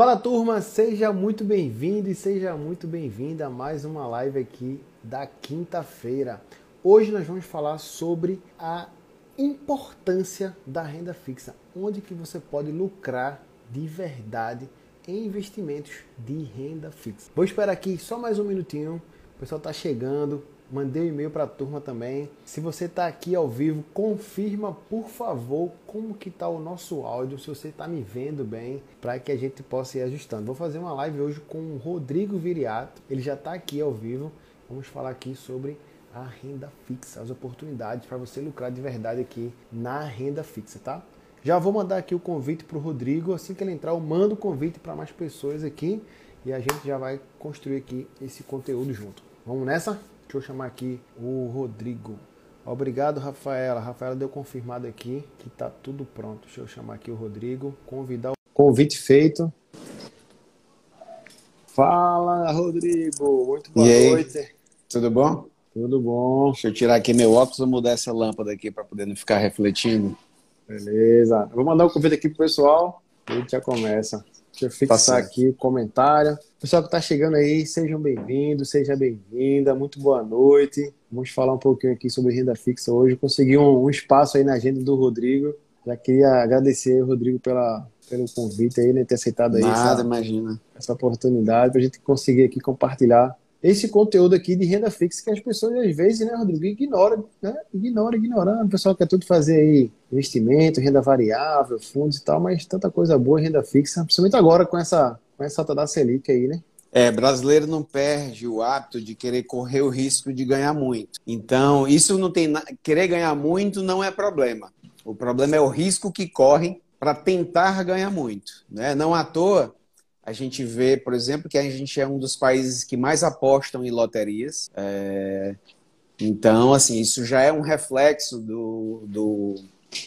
Fala turma, seja muito bem-vindo e seja muito bem-vinda a mais uma live aqui da quinta-feira. Hoje nós vamos falar sobre a importância da renda fixa, onde que você pode lucrar de verdade em investimentos de renda fixa. Vou esperar aqui só mais um minutinho, o pessoal está chegando, mandei um e-mail para a turma também. Se você está aqui ao vivo, confirma por favor como que está o nosso áudio, se você está me vendo bem, para que a gente possa ir ajustando. Vou fazer uma live hoje com o Rodrigo Viriato, ele já está aqui ao vivo. Vamos falar aqui sobre a renda fixa, as oportunidades para você lucrar de verdade aqui na renda fixa, tá? Já vou mandar aqui o convite para o Rodrigo, assim que ele entrar, eu mando o convite para mais pessoas aqui e a gente já vai construir aqui esse conteúdo junto. Vamos nessa? Deixa eu chamar aqui o Rodrigo. Obrigado, Rafaela. Rafaela deu confirmado aqui que está tudo pronto. Deixa eu chamar aqui o Rodrigo, convidar o convite feito. Fala, Rodrigo. Muito boa e noite. Aí? Tudo bom? Tudo bom. Deixa eu tirar aqui meu óculos e mudar essa lâmpada aqui para poder não ficar refletindo. Beleza. Vou mandar o um convite aqui pro pessoal e a gente já começa. Deixa eu fixar tá aqui o comentário. Pessoal que está chegando aí, sejam bem-vindos, seja bem-vinda, muito boa noite. Vamos falar um pouquinho aqui sobre renda fixa hoje. Consegui um, um espaço aí na agenda do Rodrigo. Já queria agradecer Rodrigo pela, pelo convite aí, né, ter aceitado aí Nada, essa, imagina. essa oportunidade para a gente conseguir aqui compartilhar esse conteúdo aqui de renda fixa que as pessoas às vezes, né, Rodrigo, ignoram, né? Ignora, ignorando. O pessoal quer tudo fazer aí investimento, renda variável, fundos e tal, mas tanta coisa boa em renda fixa, principalmente agora com essa, com essa alta da Selic aí, né? É, brasileiro não perde o hábito de querer correr o risco de ganhar muito. Então, isso não tem na... querer ganhar muito não é problema. O problema é o risco que correm para tentar ganhar muito, né? Não à toa a gente vê, por exemplo, que a gente é um dos países que mais apostam em loterias. É... Então, assim, isso já é um reflexo do, do,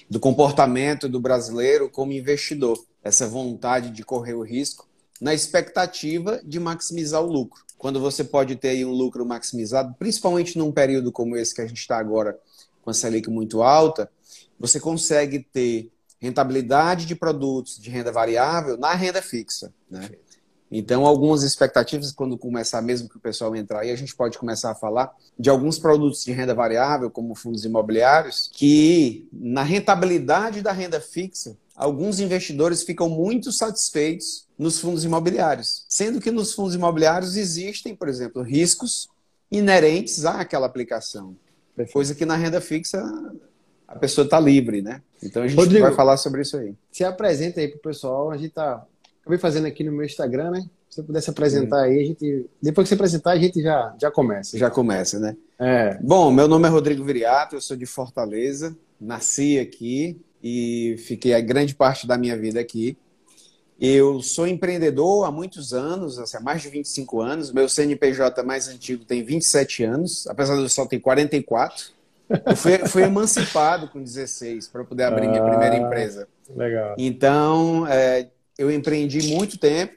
do comportamento do brasileiro como investidor. Essa vontade de correr o risco na expectativa de maximizar o lucro. Quando você pode ter um lucro maximizado, principalmente num período como esse que a gente está agora, com a Selic muito alta, você consegue ter rentabilidade de produtos de renda variável na renda fixa. Né? Então, algumas expectativas, quando começar mesmo que o pessoal entrar aí, a gente pode começar a falar de alguns produtos de renda variável, como fundos imobiliários, que na rentabilidade da renda fixa, alguns investidores ficam muito satisfeitos nos fundos imobiliários. Sendo que nos fundos imobiliários existem, por exemplo, riscos inerentes àquela aplicação. Coisa que na renda fixa a pessoa está livre, né? Então a gente Rodrigo, vai falar sobre isso aí. Se apresenta aí pro pessoal, a gente tá acabei fazendo aqui no meu Instagram, né? Se você pudesse apresentar aí, a gente depois que você apresentar, a gente já já começa. Já começa, né? É. Bom, meu nome é Rodrigo Viriato, eu sou de Fortaleza, nasci aqui e fiquei a grande parte da minha vida aqui. Eu sou empreendedor há muitos anos, assim, há mais de 25 anos. Meu CNPJ mais antigo tem 27 anos, apesar de eu só ter 44. Eu fui, fui emancipado com 16 para poder abrir ah, minha primeira empresa. Legal. Então, é, eu empreendi muito tempo,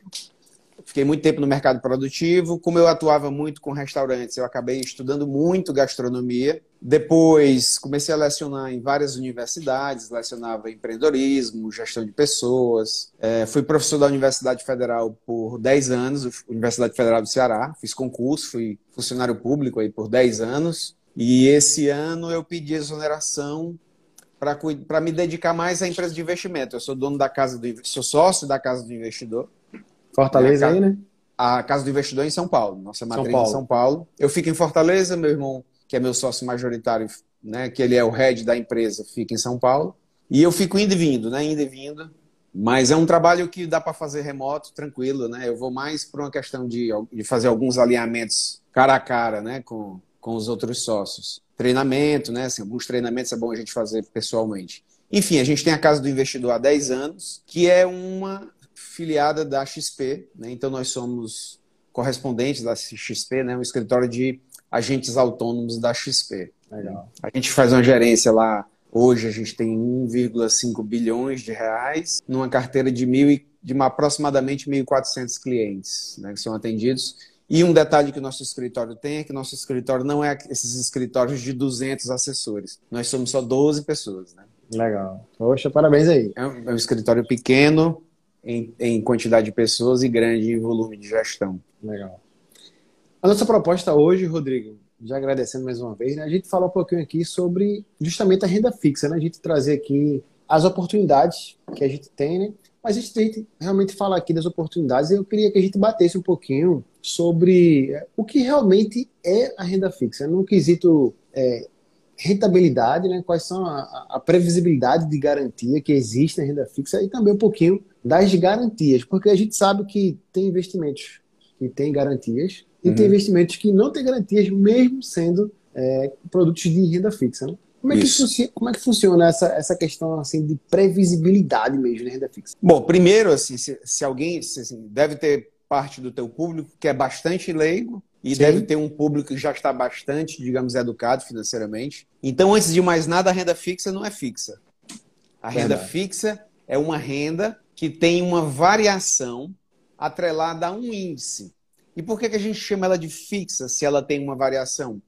fiquei muito tempo no mercado produtivo. Como eu atuava muito com restaurantes, eu acabei estudando muito gastronomia. Depois, comecei a lecionar em várias universidades, lecionava empreendedorismo, gestão de pessoas. É, fui professor da Universidade Federal por 10 anos, Universidade Federal do Ceará. Fiz concurso, fui funcionário público aí por 10 anos. E esse ano eu pedi exoneração para me dedicar mais à empresa de investimento. Eu sou dono da casa do sou sócio da casa do investidor. Fortaleza aí, né? A casa do investidor é em São Paulo, nossa matriz São Paulo. em São Paulo. Eu fico em Fortaleza, meu irmão, que é meu sócio majoritário, né, que ele é o head da empresa, fica em São Paulo. E eu fico indo e vindo, né, indo e vindo. Mas é um trabalho que dá para fazer remoto, tranquilo, né? Eu vou mais por uma questão de, de fazer alguns alinhamentos cara a cara, né, com com os outros sócios. Treinamento, né? Assim, alguns treinamentos é bom a gente fazer pessoalmente. Enfim, a gente tem a Casa do Investidor há 10 anos, que é uma filiada da XP, né? Então nós somos correspondentes da XP, né? Um escritório de agentes autônomos da XP. Legal. A gente faz uma gerência lá. Hoje a gente tem 1,5 bilhões de reais numa carteira de mil de uma, aproximadamente 1.400 clientes né, que são atendidos e um detalhe que o nosso escritório tem é que nosso escritório não é esses escritórios de 200 assessores. Nós somos só 12 pessoas, né? Legal. Poxa, parabéns aí. É um, é um escritório pequeno, em, em quantidade de pessoas e grande em volume de gestão. Legal. A nossa proposta hoje, Rodrigo, já agradecendo mais uma vez, né, a gente fala um pouquinho aqui sobre justamente a renda fixa, né? A gente trazer aqui as oportunidades que a gente tem, né? Mas a gente realmente fala aqui das oportunidades e eu queria que a gente batesse um pouquinho sobre é, o que realmente é a renda fixa, no quesito é, rentabilidade, né? quais são a, a, previsibilidade de garantia que existe na renda fixa e também um pouquinho das garantias, porque a gente sabe que tem investimentos que têm garantias e uhum. tem investimentos que não têm garantias, mesmo sendo é, produtos de renda fixa. Né? Como é, que como é que funciona essa, essa questão assim, de previsibilidade mesmo renda fixa? Bom, primeiro, assim, se, se alguém se, assim, deve ter parte do teu público que é bastante leigo e Sim. deve ter um público que já está bastante, digamos, educado financeiramente. Então, antes de mais nada, a renda fixa não é fixa. A renda Verdade. fixa é uma renda que tem uma variação atrelada a um índice. E por que, que a gente chama ela de fixa se ela tem uma variação?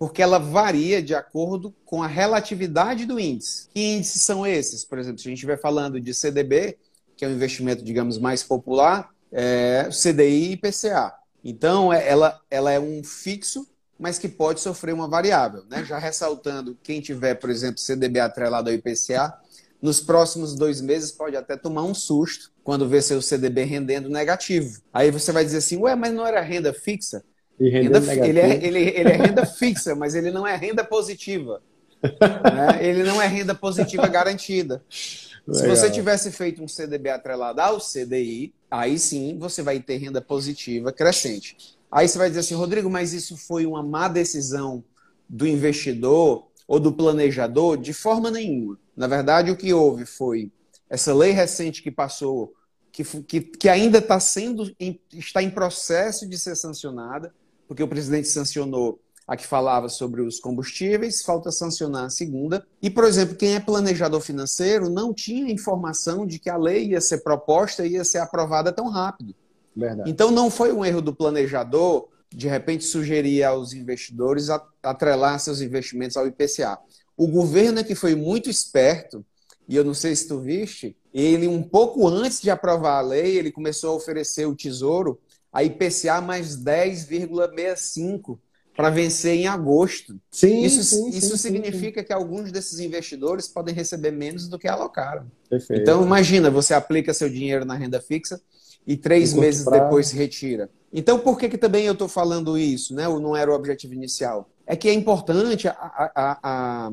Porque ela varia de acordo com a relatividade do índice. Que índices são esses? Por exemplo, se a gente estiver falando de CDB, que é um investimento, digamos, mais popular, é CDI e PCA. Então, é, ela, ela é um fixo, mas que pode sofrer uma variável. Né? Já ressaltando, quem tiver, por exemplo, CDB atrelado ao IPCA, nos próximos dois meses pode até tomar um susto quando vê seu CDB rendendo negativo. Aí você vai dizer assim, ué, mas não era renda fixa? Renda, ele, é, ele, ele é renda fixa, mas ele não é renda positiva. né? Ele não é renda positiva garantida. Legal. Se você tivesse feito um CDB atrelado ao CDI, aí sim você vai ter renda positiva crescente. Aí você vai dizer assim, Rodrigo, mas isso foi uma má decisão do investidor ou do planejador? De forma nenhuma. Na verdade, o que houve foi essa lei recente que passou, que, que, que ainda está sendo, está em processo de ser sancionada, porque o presidente sancionou a que falava sobre os combustíveis, falta sancionar a segunda. E, por exemplo, quem é planejador financeiro não tinha informação de que a lei ia ser proposta e ia ser aprovada tão rápido. Verdade. Então, não foi um erro do planejador, de repente, sugerir aos investidores atrelar seus investimentos ao IPCA. O governo é que foi muito esperto, e eu não sei se tu viste, ele, um pouco antes de aprovar a lei, ele começou a oferecer o tesouro a IPCA mais 10,65 para vencer em agosto. Sim, isso sim, isso sim, significa sim. que alguns desses investidores podem receber menos do que alocaram. Perfeito. Então, imagina, você aplica seu dinheiro na renda fixa e três meses prazo. depois se retira. Então, por que, que também eu estou falando isso? Né? Não era o objetivo inicial. É que é importante a, a, a,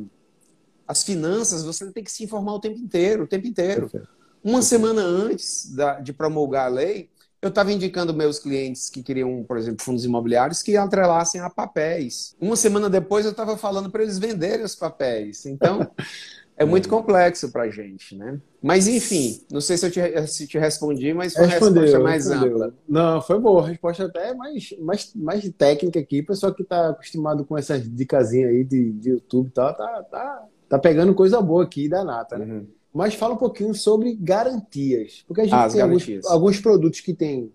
as finanças, você tem que se informar o tempo inteiro, o tempo inteiro. Perfeito. Uma Perfeito. semana antes da, de promulgar a lei, eu estava indicando meus clientes que queriam, por exemplo, fundos imobiliários que atrelassem a papéis. Uma semana depois eu estava falando para eles venderem os papéis. Então, é muito complexo para a gente, né? Mas, enfim, não sei se eu te, se te respondi, mas foi respondeu, uma resposta mais respondeu. ampla. Não, foi boa. A resposta até mais, mais, mais técnica aqui. O pessoal que está acostumado com essas dicasinhas aí de, de YouTube e tal, tá, tá, tá pegando coisa boa aqui da nata, né? Uhum. Mas fala um pouquinho sobre garantias. Porque a gente ah, tem alguns, alguns, produtos que tem.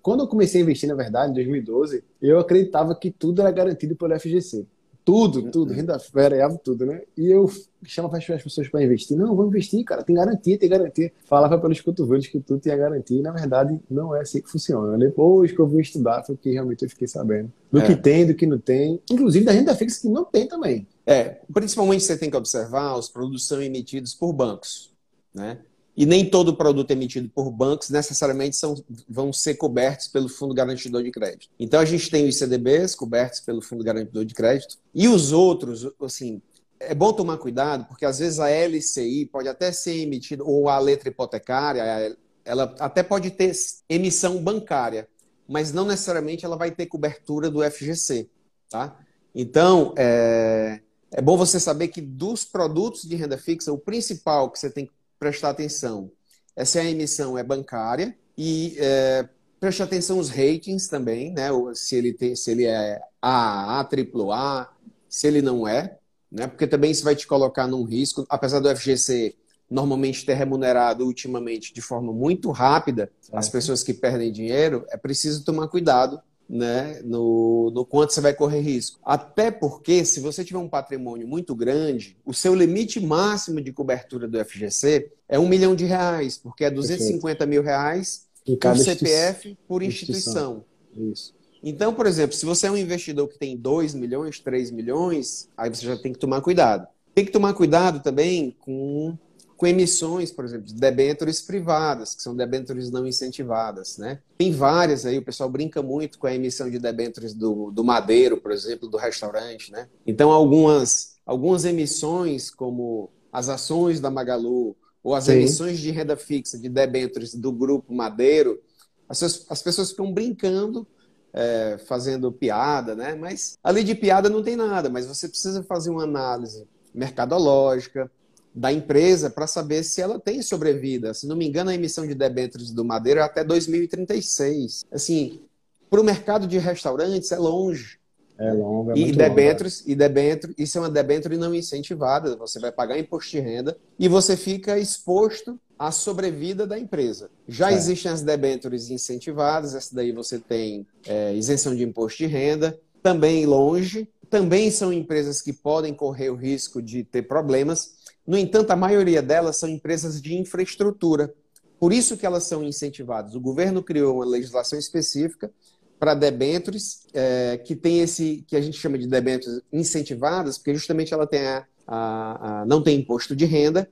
Quando eu comecei a investir, na verdade, em 2012, eu acreditava que tudo era garantido pelo FGC. Tudo, tudo, renda variável, tudo, né? E eu chamava as pessoas para investir. Não, vou investir, cara, tem garantia, tem garantia. Falava pelos cotovelos que tudo tinha garantia. E, na verdade, não é assim que funciona. Depois que eu vim estudar, foi que realmente eu fiquei sabendo. Do é. que tem, do que não tem. Inclusive da renda fixa que não tem também. É, principalmente você tem que observar, os produtos são emitidos por bancos, né? E nem todo produto emitido por bancos necessariamente são, vão ser cobertos pelo Fundo Garantidor de Crédito. Então a gente tem os CDBs cobertos pelo Fundo Garantidor de Crédito e os outros, assim, é bom tomar cuidado porque às vezes a LCI pode até ser emitida ou a letra hipotecária, ela até pode ter emissão bancária, mas não necessariamente ela vai ter cobertura do FGC, tá? Então, é, é bom você saber que dos produtos de renda fixa, o principal que você tem que prestar atenção é se a emissão é bancária e é, preste atenção os ratings também, né? Se ele, tem, se ele é AAA, AAA, se ele não é, né? Porque também isso vai te colocar num risco, apesar do FGC normalmente ter remunerado ultimamente de forma muito rápida as pessoas que perdem dinheiro, é preciso tomar cuidado né, no, no quanto você vai correr risco. Até porque, se você tiver um patrimônio muito grande, o seu limite máximo de cobertura do FGC é um milhão de reais, porque é 250 Perfeito. mil reais por CPF por instituição. instituição. Isso. Então, por exemplo, se você é um investidor que tem 2 milhões, 3 milhões, aí você já tem que tomar cuidado. Tem que tomar cuidado também com com emissões, por exemplo, de debêntures privadas, que são debêntures não incentivadas. Né? Tem várias aí, o pessoal brinca muito com a emissão de debêntures do, do madeiro, por exemplo, do restaurante. Né? Então, algumas, algumas emissões, como as ações da Magalu, ou as Sim. emissões de renda fixa de debêntures do grupo Madeiro, as, as pessoas ficam brincando é, fazendo piada, né? Mas ali de piada não tem nada, mas você precisa fazer uma análise mercadológica, da empresa para saber se ela tem sobrevida. Se não me engano, a emissão de debêntures do Madeira é até 2036. Assim, para o mercado de restaurantes é longe. É longo, é e debêntures, e debêntures, isso é uma debênture não incentivada, você vai pagar imposto de renda e você fica exposto à sobrevida da empresa. Já existem as debêntures incentivadas, essa daí você tem é, isenção de imposto de renda, também longe, também são empresas que podem correr o risco de ter problemas, no entanto, a maioria delas são empresas de infraestrutura. Por isso que elas são incentivadas. O governo criou uma legislação específica para debêntures é, que tem esse que a gente chama de debêntures incentivadas, porque justamente ela tem a, a, a, não tem imposto de renda,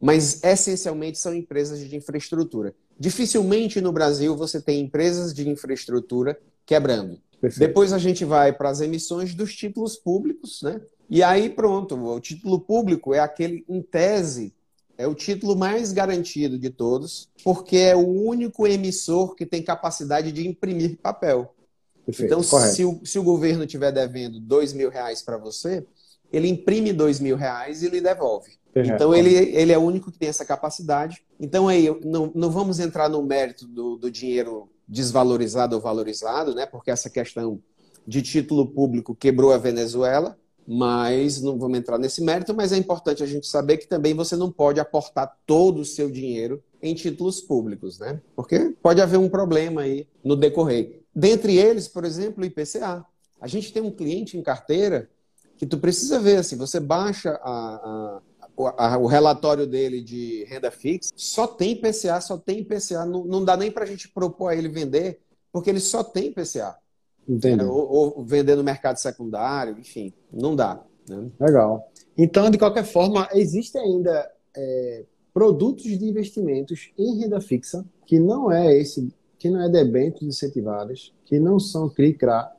mas essencialmente são empresas de infraestrutura. Dificilmente no Brasil você tem empresas de infraestrutura quebrando. Perfeito. Depois a gente vai para as emissões dos títulos públicos, né? E aí pronto, o título público é aquele, em tese, é o título mais garantido de todos, porque é o único emissor que tem capacidade de imprimir papel. Perfeito, então, se o, se o governo estiver devendo dois mil reais para você, ele imprime dois mil reais e lhe devolve. Perfeito. Então, ele, ele é o único que tem essa capacidade. Então, aí, não, não vamos entrar no mérito do, do dinheiro desvalorizado ou valorizado, né? porque essa questão de título público quebrou a Venezuela mas não vamos entrar nesse mérito, mas é importante a gente saber que também você não pode aportar todo o seu dinheiro em títulos públicos, né? Porque pode haver um problema aí no decorrer. Dentre eles, por exemplo, o IPCA. A gente tem um cliente em carteira que tu precisa ver, assim, você baixa a, a, a, o relatório dele de renda fixa, só tem IPCA, só tem IPCA, não, não dá nem para a gente propor a ele vender, porque ele só tem IPCA. Entendo. Ou, ou, vender no mercado secundário, enfim, não dá. Né? Legal. Então, de qualquer forma, existe ainda é, produtos de investimentos em renda fixa que não é esse, que não é debêntures incentivadas, que não são CRI-CRA.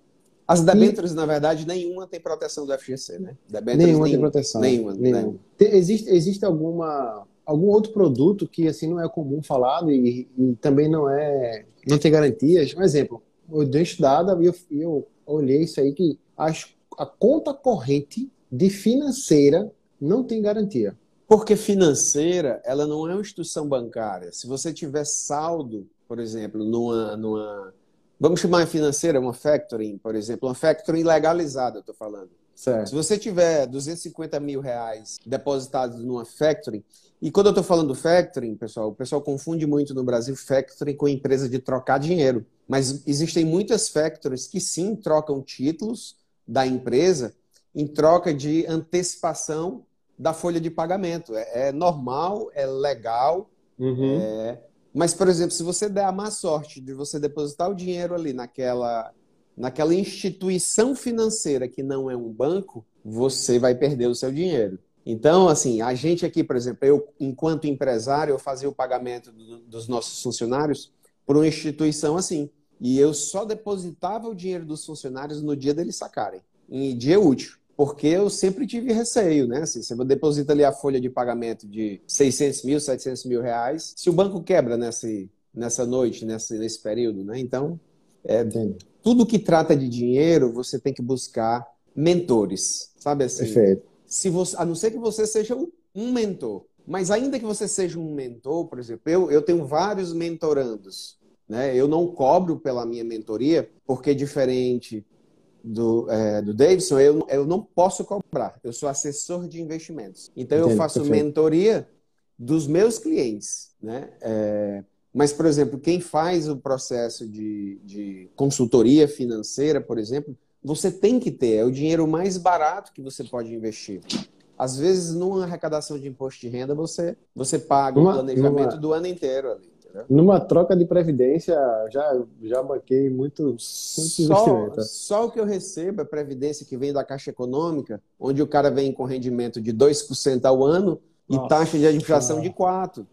As debêntures, e... na verdade, nenhuma tem proteção do FGC, né? Debêntures nenhuma tem proteção. Nenhuma. nenhuma. Né? existe, existe alguma algum outro produto que assim não é comum falado e, e também não é não tem garantias. Um exemplo, eu dei estudada e eu, eu olhei isso aí que as, a conta corrente de financeira não tem garantia. Porque financeira, ela não é uma instituição bancária. Se você tiver saldo, por exemplo, numa, numa vamos chamar financeira, uma factoring, por exemplo, uma factoring legalizada, eu estou falando. Certo. Se você tiver 250 mil reais depositados numa factoring, e quando eu estou falando factoring, pessoal, o pessoal confunde muito no Brasil factoring com empresa de trocar dinheiro. Mas existem muitas factories que sim trocam títulos da empresa em troca de antecipação da folha de pagamento. É, é normal, é legal. Uhum. É... Mas, por exemplo, se você der a má sorte de você depositar o dinheiro ali naquela, naquela instituição financeira que não é um banco, você vai perder o seu dinheiro. Então, assim, a gente aqui, por exemplo, eu, enquanto empresário, eu fazia o pagamento do, dos nossos funcionários por uma instituição assim. E eu só depositava o dinheiro dos funcionários no dia deles sacarem, em dia útil. Porque eu sempre tive receio, né? Assim, você deposita ali a folha de pagamento de 600 mil, 700 mil reais. Se o banco quebra nesse, nessa noite, nesse, nesse período, né? Então, é, tudo que trata de dinheiro, você tem que buscar mentores, sabe assim? Perfeito. Se você, a não ser que você seja um mentor. Mas ainda que você seja um mentor, por exemplo, eu, eu tenho vários mentorandos. Né? Eu não cobro pela minha mentoria, porque diferente do, é, do Davidson, eu, eu não posso cobrar. Eu sou assessor de investimentos. Então, eu faço perfeito. mentoria dos meus clientes. Né? É, Mas, por exemplo, quem faz o processo de, de consultoria financeira, por exemplo, você tem que ter, é o dinheiro mais barato que você pode investir. Às vezes, numa arrecadação de imposto de renda, você, você paga o planejamento numa, do ano inteiro ali. Entendeu? Numa troca de previdência, já, já banquei muito, muito só, só o que eu recebo é previdência que vem da Caixa Econômica, onde o cara vem com rendimento de 2% ao ano e Nossa, taxa de administração de 4%.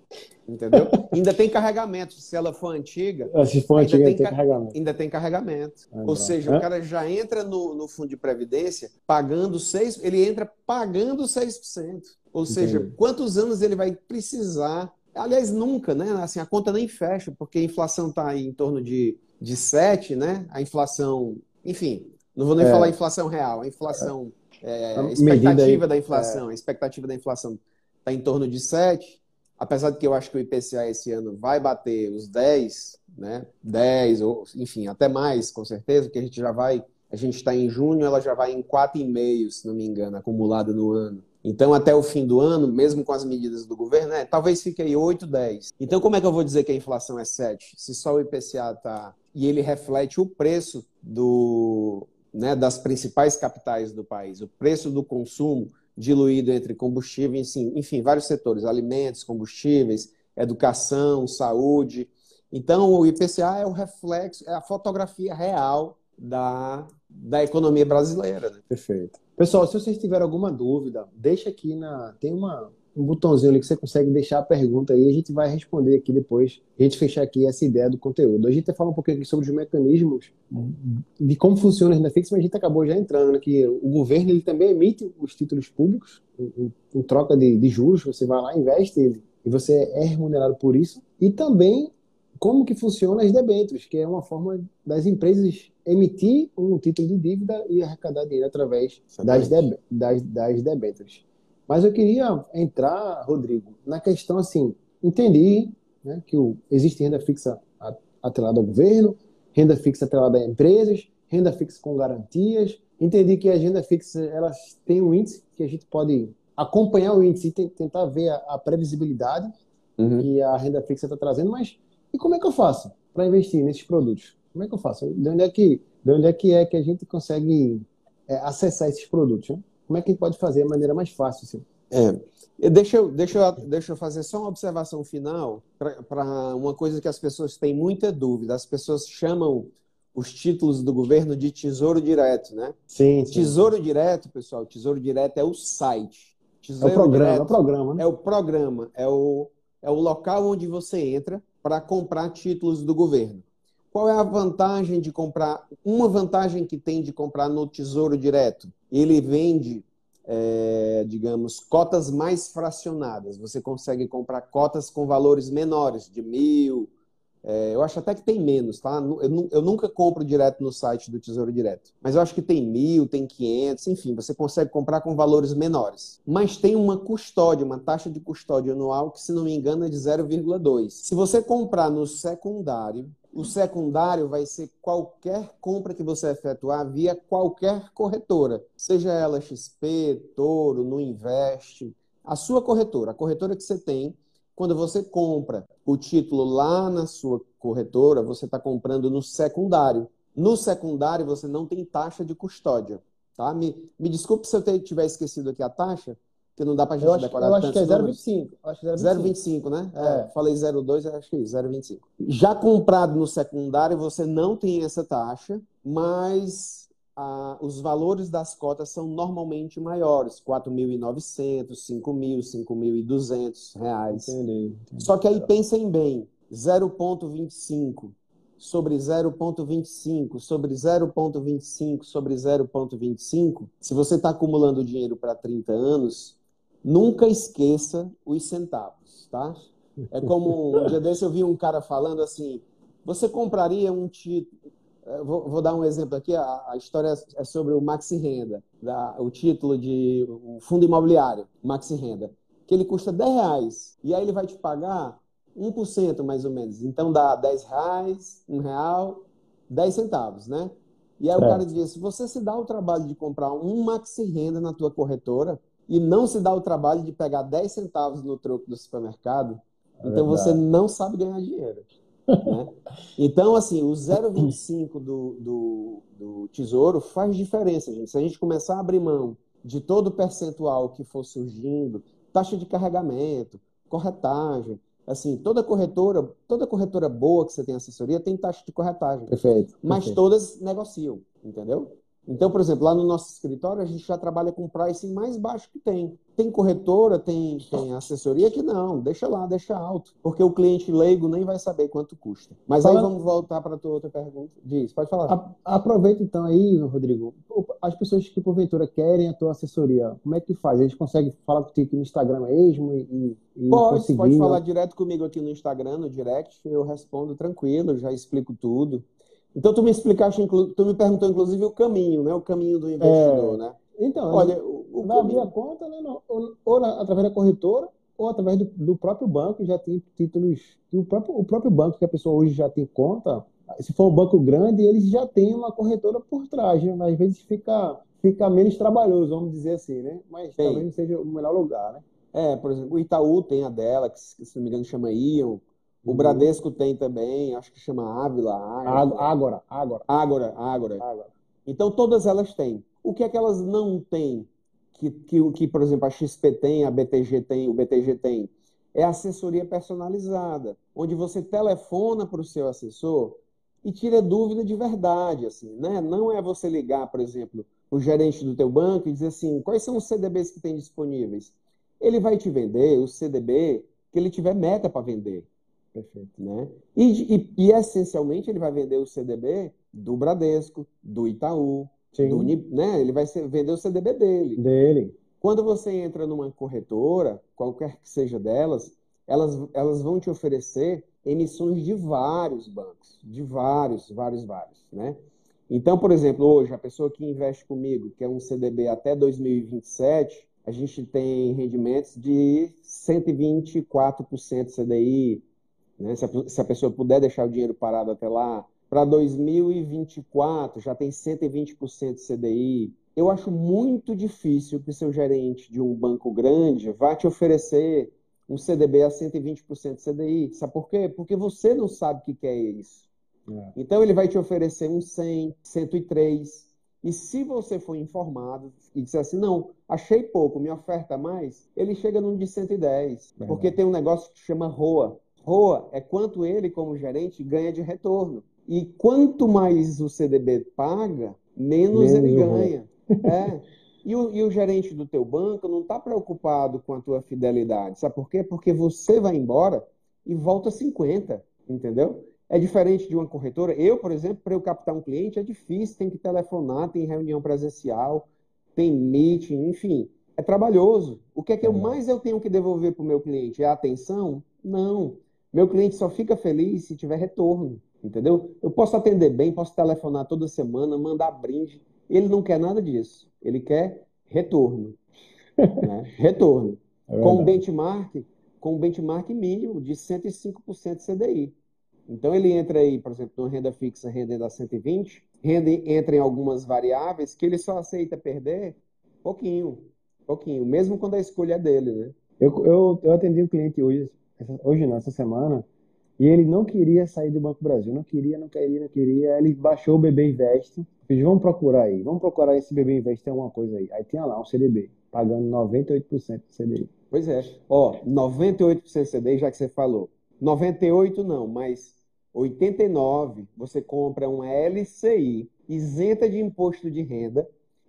Entendeu? ainda tem carregamento. Se ela for antiga. Ah, se for ainda antiga, tem, tem carregamento. Ainda tem carregamento. Ah, Ou seja, é? o cara já entra no, no fundo de previdência pagando 6%, ele entra pagando 6%. Ou Entendi. seja, quantos anos ele vai precisar? Aliás, nunca, né? Assim, a conta nem fecha, porque a inflação está aí em torno de, de 7, né? A inflação, enfim, não vou nem é. falar inflação real, a inflação, é, a expectativa da inflação, é. a expectativa da inflação está em torno de 7 apesar de que eu acho que o IPCA esse ano vai bater os 10, né? 10, ou enfim, até mais, com certeza, porque a gente já vai, a gente está em junho, ela já vai em 4,5, se não me engano, acumulada no ano. Então, até o fim do ano, mesmo com as medidas do governo, né, talvez fique aí 8, 10. Então, como é que eu vou dizer que a inflação é 7? Se só o IPCA está. E ele reflete o preço do, né, das principais capitais do país, o preço do consumo diluído entre combustível, enfim, vários setores, alimentos, combustíveis, educação, saúde. Então, o IPCA é o reflexo, é a fotografia real da, da economia brasileira. Né? Perfeito. Pessoal, se vocês tiverem alguma dúvida, deixa aqui na. Tem uma, um botãozinho ali que você consegue deixar a pergunta aí, a gente vai responder aqui depois, a gente fechar aqui essa ideia do conteúdo. A gente vai falar um pouquinho aqui sobre os mecanismos de como funciona a renda fixa, mas a gente acabou já entrando, né, que o governo ele também emite os títulos públicos em, em troca de, de, juros, você vai lá, investe ele, e você é remunerado por isso, e também como que funciona as debêntures, que é uma forma das empresas emitir um título de dívida e arrecadar dinheiro através das, deb das, das debêntures. Mas eu queria entrar, Rodrigo, na questão assim, entendi né, que o, existe renda fixa atrelada ao governo, renda fixa atrelada a empresas, renda fixa com garantias. Entendi que a renda fixa elas têm um índice que a gente pode acompanhar o índice e tentar ver a, a previsibilidade uhum. que a renda fixa está trazendo, mas e como é que eu faço para investir nesses produtos? Como é que eu faço? De onde é que, de onde é, que, é que a gente consegue é, acessar esses produtos? Né? Como é que a gente pode fazer de maneira mais fácil? Assim? É. Deixa eu, deixa, eu, deixa eu fazer só uma observação final para uma coisa que as pessoas têm muita dúvida. As pessoas chamam os títulos do governo de Tesouro Direto, né? Sim, sim. Tesouro Direto, pessoal, Tesouro Direto é o site. Tesouro é o programa, é o programa, né? É o programa, é o, é o local onde você entra para comprar títulos do governo. Qual é a vantagem de comprar? Uma vantagem que tem de comprar no Tesouro Direto. Ele vende é, digamos, cotas mais fracionadas. Você consegue comprar cotas com valores menores, de mil. É, eu acho até que tem menos, tá? Eu, eu, nunca compro direto no site do Tesouro Direto. Mas eu acho que tem mil, tem quinhentos, enfim, você consegue comprar com valores menores. Mas tem uma custódia, uma taxa de custódia anual que, se não me engano, é de 0,2. Se você comprar no secundário, o secundário vai ser qualquer compra que você efetuar via qualquer corretora, seja ela XP, Toro, no Invest, a sua corretora, a corretora que você tem. Quando você compra o título lá na sua corretora, você está comprando no secundário. No secundário, você não tem taxa de custódia. Tá? Me, me desculpe se eu tiver esquecido aqui a taxa, que não dá para a gente eu acho, decorar Eu acho que é 0,25. 0,25, né? É, é. Falei 0,2, acho que é 0,25. Já comprado no secundário, você não tem essa taxa, mas ah, os valores das cotas são normalmente maiores, 4.900, 5.000, 5.200 reais. Entendi, entendi. Só que aí pensem bem, 0,25 sobre 0,25 sobre 0,25 sobre 0,25, se você está acumulando dinheiro para 30 anos, nunca esqueça os centavos, tá? É como um dia desse eu vi um cara falando assim: você compraria um título. Vou, vou, dar um exemplo aqui. A, a, história é sobre o Maxi Renda, da, o título de o fundo imobiliário, Maxi Renda, que ele custa 10 reais e aí ele vai te pagar 1% mais ou menos. Então dá 10 reais, 1 real, 10 centavos, né? E aí é. o cara dizia: se você se dá o trabalho de comprar um Maxi Renda na tua corretora, e não se dá o trabalho de pegar 10 centavos no troco do supermercado, É então você não sabe ganhar dinheiro. Né? Então, assim, o 0,25 do, do, do tesouro faz diferença, gente. Se a gente começar a abrir mão de todo o percentual que for surgindo, taxa de carregamento, corretagem, assim, toda corretora, toda corretora boa que você tem assessoria tem taxa de corretagem. Perfeito. Mas perfeito. todas negociam, entendeu? Então, por exemplo, lá no nosso escritório, a gente já trabalha com o pricing mais baixo que tem. Tem corretora, tem, tem assessoria que não, deixa lá, deixa alto. Porque o cliente leigo nem vai saber quanto custa. Mas Fala... aí vamos voltar para a tua outra pergunta. Diz, pode falar. A, aproveita então aí, Rodrigo, as pessoas que porventura querem a tua assessoria, como é que faz? Eles conseguem falar contigo aqui no Instagram mesmo e, e pode, conseguir... pode falar direto comigo aqui no Instagram, no direct, eu respondo tranquilo, já explico tudo. Então tu me explicaste, tu me perguntou inclusive o caminho, né? O caminho do investidor, é... né? Então, olha, o, o vai abrir a conta, né? Ou, ou na, através da corretora, ou através do, do, próprio banco, já tem títulos. O próprio, o próprio banco que a pessoa hoje já tem conta, se for um banco grande, eles já têm uma corretora por trás, né? Às vezes fica, fica menos trabalhoso, vamos dizer assim, né? Mas tem. talvez não seja o melhor lugar, né? É, por exemplo, o Itaú tem a dela, que se não me engano chama Ion. O Bradesco tem também, acho que chama Ávila. Ágora, Ágora. Ágora, Ágora. Então todas elas têm. O que é que elas não têm? Que, que, que, por exemplo, a XP tem, a BTG tem, o BTG tem. É assessoria personalizada, onde você telefona para o seu assessor e tira dúvida de verdade, assim, né? Não é você ligar, por exemplo, o gerente do teu banco e dizer assim, quais são os CDBs que tem disponíveis? Ele vai te vender o CDB que ele tiver meta para vender. Perfeito. Né? E, e, e, essencialmente ele vai vender o CDB do Bradesco, do Itaú, do, né? ele vai vender o CDB dele. Dele. Quando você entra numa corretora, qualquer que seja delas, elas, elas vão te oferecer emissões de vários bancos, de vários, vários, vários, né? Então, por exemplo, hoje, a pessoa que investe comigo, que é um CDB até 2027, a gente tem rendimentos de 124% CDI, né? Se, a, se a pessoa puder deixar o dinheiro parado até lá, para 2024 já tem 120% de CDI. Eu acho muito difícil que o seu gerente de um banco grande vá te oferecer um CDB a 120% de CDI. Sabe por quê? Porque você não sabe o que é isso. É. Então ele vai te oferecer um 100, 103. E se você for informado e disser assim, não, achei pouco, me oferta mais, ele chega num de 110. É. Porque tem um negócio que chama ROA, ROA é quanto ele, como gerente, ganha de retorno. E quanto mais o CDB paga, menos, menos ele ganha. É. E o, e o, gerente do teu banco não está preocupado com a tua fidelidade. Sabe por quê? Porque você vai embora e volta 50, entendeu? É diferente de uma corretora. Eu, por exemplo, para eu captar um cliente é difícil, tem que telefonar, tem reunião presencial, tem meeting, enfim, é trabalhoso. O que é que eu mais eu tenho que devolver para o meu cliente? É a atenção? Não. Meu cliente só fica feliz se tiver retorno, entendeu? Eu posso atender bem, posso telefonar toda semana, mandar brinde. Ele não quer nada disso. Ele quer retorno. né? Retorno. É com um benchmark, com um benchmark mínimo de 105% de CDI. Então ele entra aí, por exemplo, numa renda fixa, renda da 120, renda entra em algumas variáveis que ele só aceita perder pouquinho, pouquinho, mesmo quando a escolha é dele, né? Eu, eu, eu atendi um cliente hoje hoje não, essa semana, e ele não queria sair do Banco Brasil, não queria, não queria, não queria. Ele baixou o BB Invest, fiz, vamos procurar aí, vamos procurar esse BB Invest, tem alguma coisa aí. Aí tinha lá um CDB, pagando 98% do CDI. Pois é, ó, 98% CDI, já que você falou. 98 não, mas 89 você compra uma LCI isenta de imposto de renda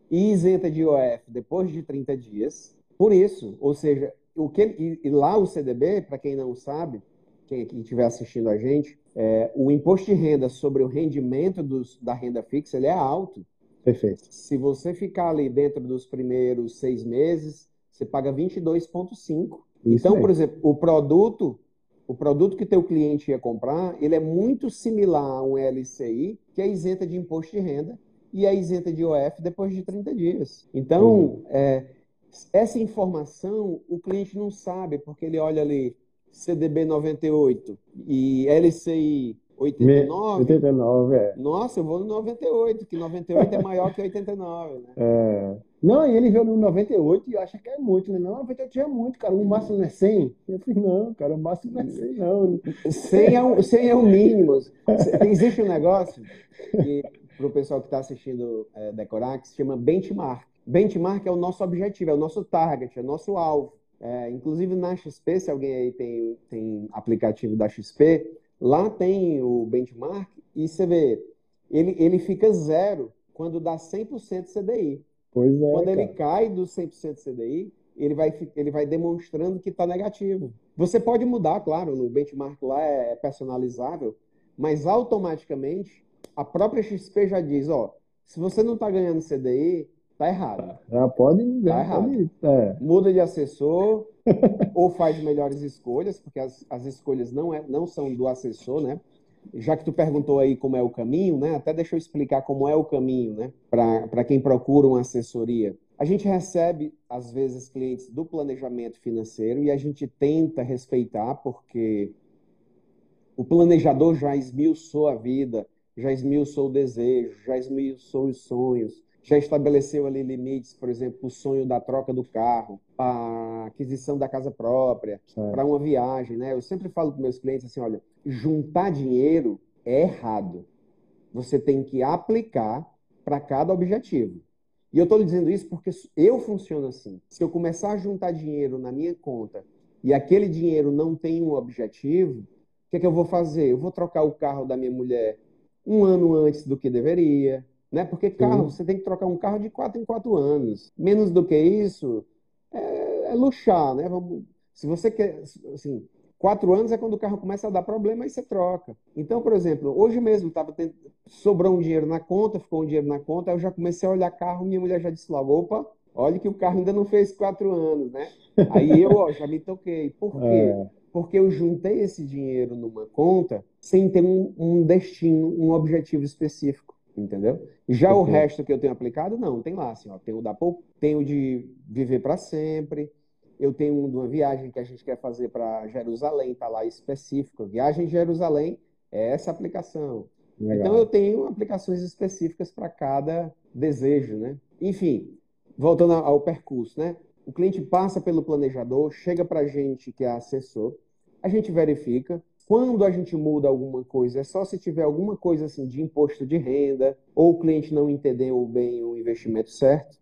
e isenta de IOF depois de 30 dias. Por isso, ou seja, o que, e lá o CDB, para quem não sabe, quem estiver assistindo a gente, é, o imposto de renda sobre o rendimento dos, da renda fixa ele é alto. Perfeito. Se você ficar ali dentro dos primeiros seis meses, você paga 22,5. Então, por exemplo, o produto, o produto que teu cliente ia comprar, ele é muito similar a um LCI, que é isenta de imposto de renda e é isenta de IOF depois de 30 dias. Então, uhum. é, essa informação o cliente não sabe, porque ele olha ali CDB 98 e LCI 89? 89, é. Nossa, eu vou no 98, que 98 é maior que 89, né? É. Não, e ele veio no 98 e acha que é muito, né? Não, 98 já é muito, cara. O máximo não é 100? Eu falei, não, cara, o máximo não é 100, não. 100 é o, 100 é o mínimo. Existe um negócio para o pessoal que está assistindo é, Decorar que se chama benchmark. Benchmark é o nosso objetivo, é o nosso target, é o nosso alvo. É, inclusive na XP, se alguém aí tem, tem aplicativo da XP, lá tem o benchmark e você vê, ele, ele fica zero quando dá 100% CDI. Pois é. Quando cara. ele cai do 100% CDI, ele vai, ele vai demonstrando que está negativo. Você pode mudar, claro, no benchmark lá é personalizável, mas automaticamente a própria XP já diz, ó, se você não está ganhando CDI, tá errado. Já pode, já tá errado. Pode, é. Muda de assessor ou faz melhores escolhas, porque as, as escolhas não, é, não são do assessor, né? Já que tu perguntou aí como é o caminho, né? Até deixa eu explicar como é o caminho, né? Para quem procura uma assessoria. A gente recebe, às vezes, clientes do planejamento financeiro e a gente tenta respeitar, porque o planejador já esmiuçou a vida, já esmiuçou o desejo, já esmiuçou os sonhos, já estabeleceu ali limites, por exemplo, o sonho da troca do carro, a aquisição da casa própria, para uma viagem, né? Eu sempre falo para meus clientes assim, olha, juntar dinheiro é errado. Você tem que aplicar para cada objetivo. E eu estou dizendo isso porque eu funciono assim. Se eu começar a juntar dinheiro na minha conta e aquele dinheiro não tem um objetivo, o que, é que eu vou fazer? Eu vou trocar o carro da minha mulher um ano antes do que deveria, né? Porque carro, Sim. você tem que trocar um carro de quatro em quatro anos. Menos do que isso, é, é luxar, né? Vamos, se você quer, assim, quatro anos é quando o carro começa a dar problema e você troca. Então, por exemplo, hoje mesmo tava tendo, sobrou um dinheiro na conta, ficou um dinheiro na conta, eu já comecei a olhar carro, minha mulher já disse logo, opa, olha que o carro ainda não fez quatro anos, né? Aí eu ó, já me toquei. Por quê? É. Porque eu juntei esse dinheiro numa conta sem ter um, um destino, um objetivo específico, entendeu? Já uhum. o resto que eu tenho aplicado, não, tem lá, assim, ó, tem o da pouco, tem o de viver para sempre, eu tenho um de uma viagem que a gente quer fazer para Jerusalém, tá lá específico, viagem Jerusalém é essa aplicação. Legal. Então eu tenho aplicações específicas para cada desejo, né? Enfim, voltando ao percurso, né? O cliente passa pelo planejador, chega para a gente que é assessor, a gente verifica. Quando a gente muda alguma coisa, é só se tiver alguma coisa assim de imposto de renda, ou o cliente não entendeu bem o investimento certo.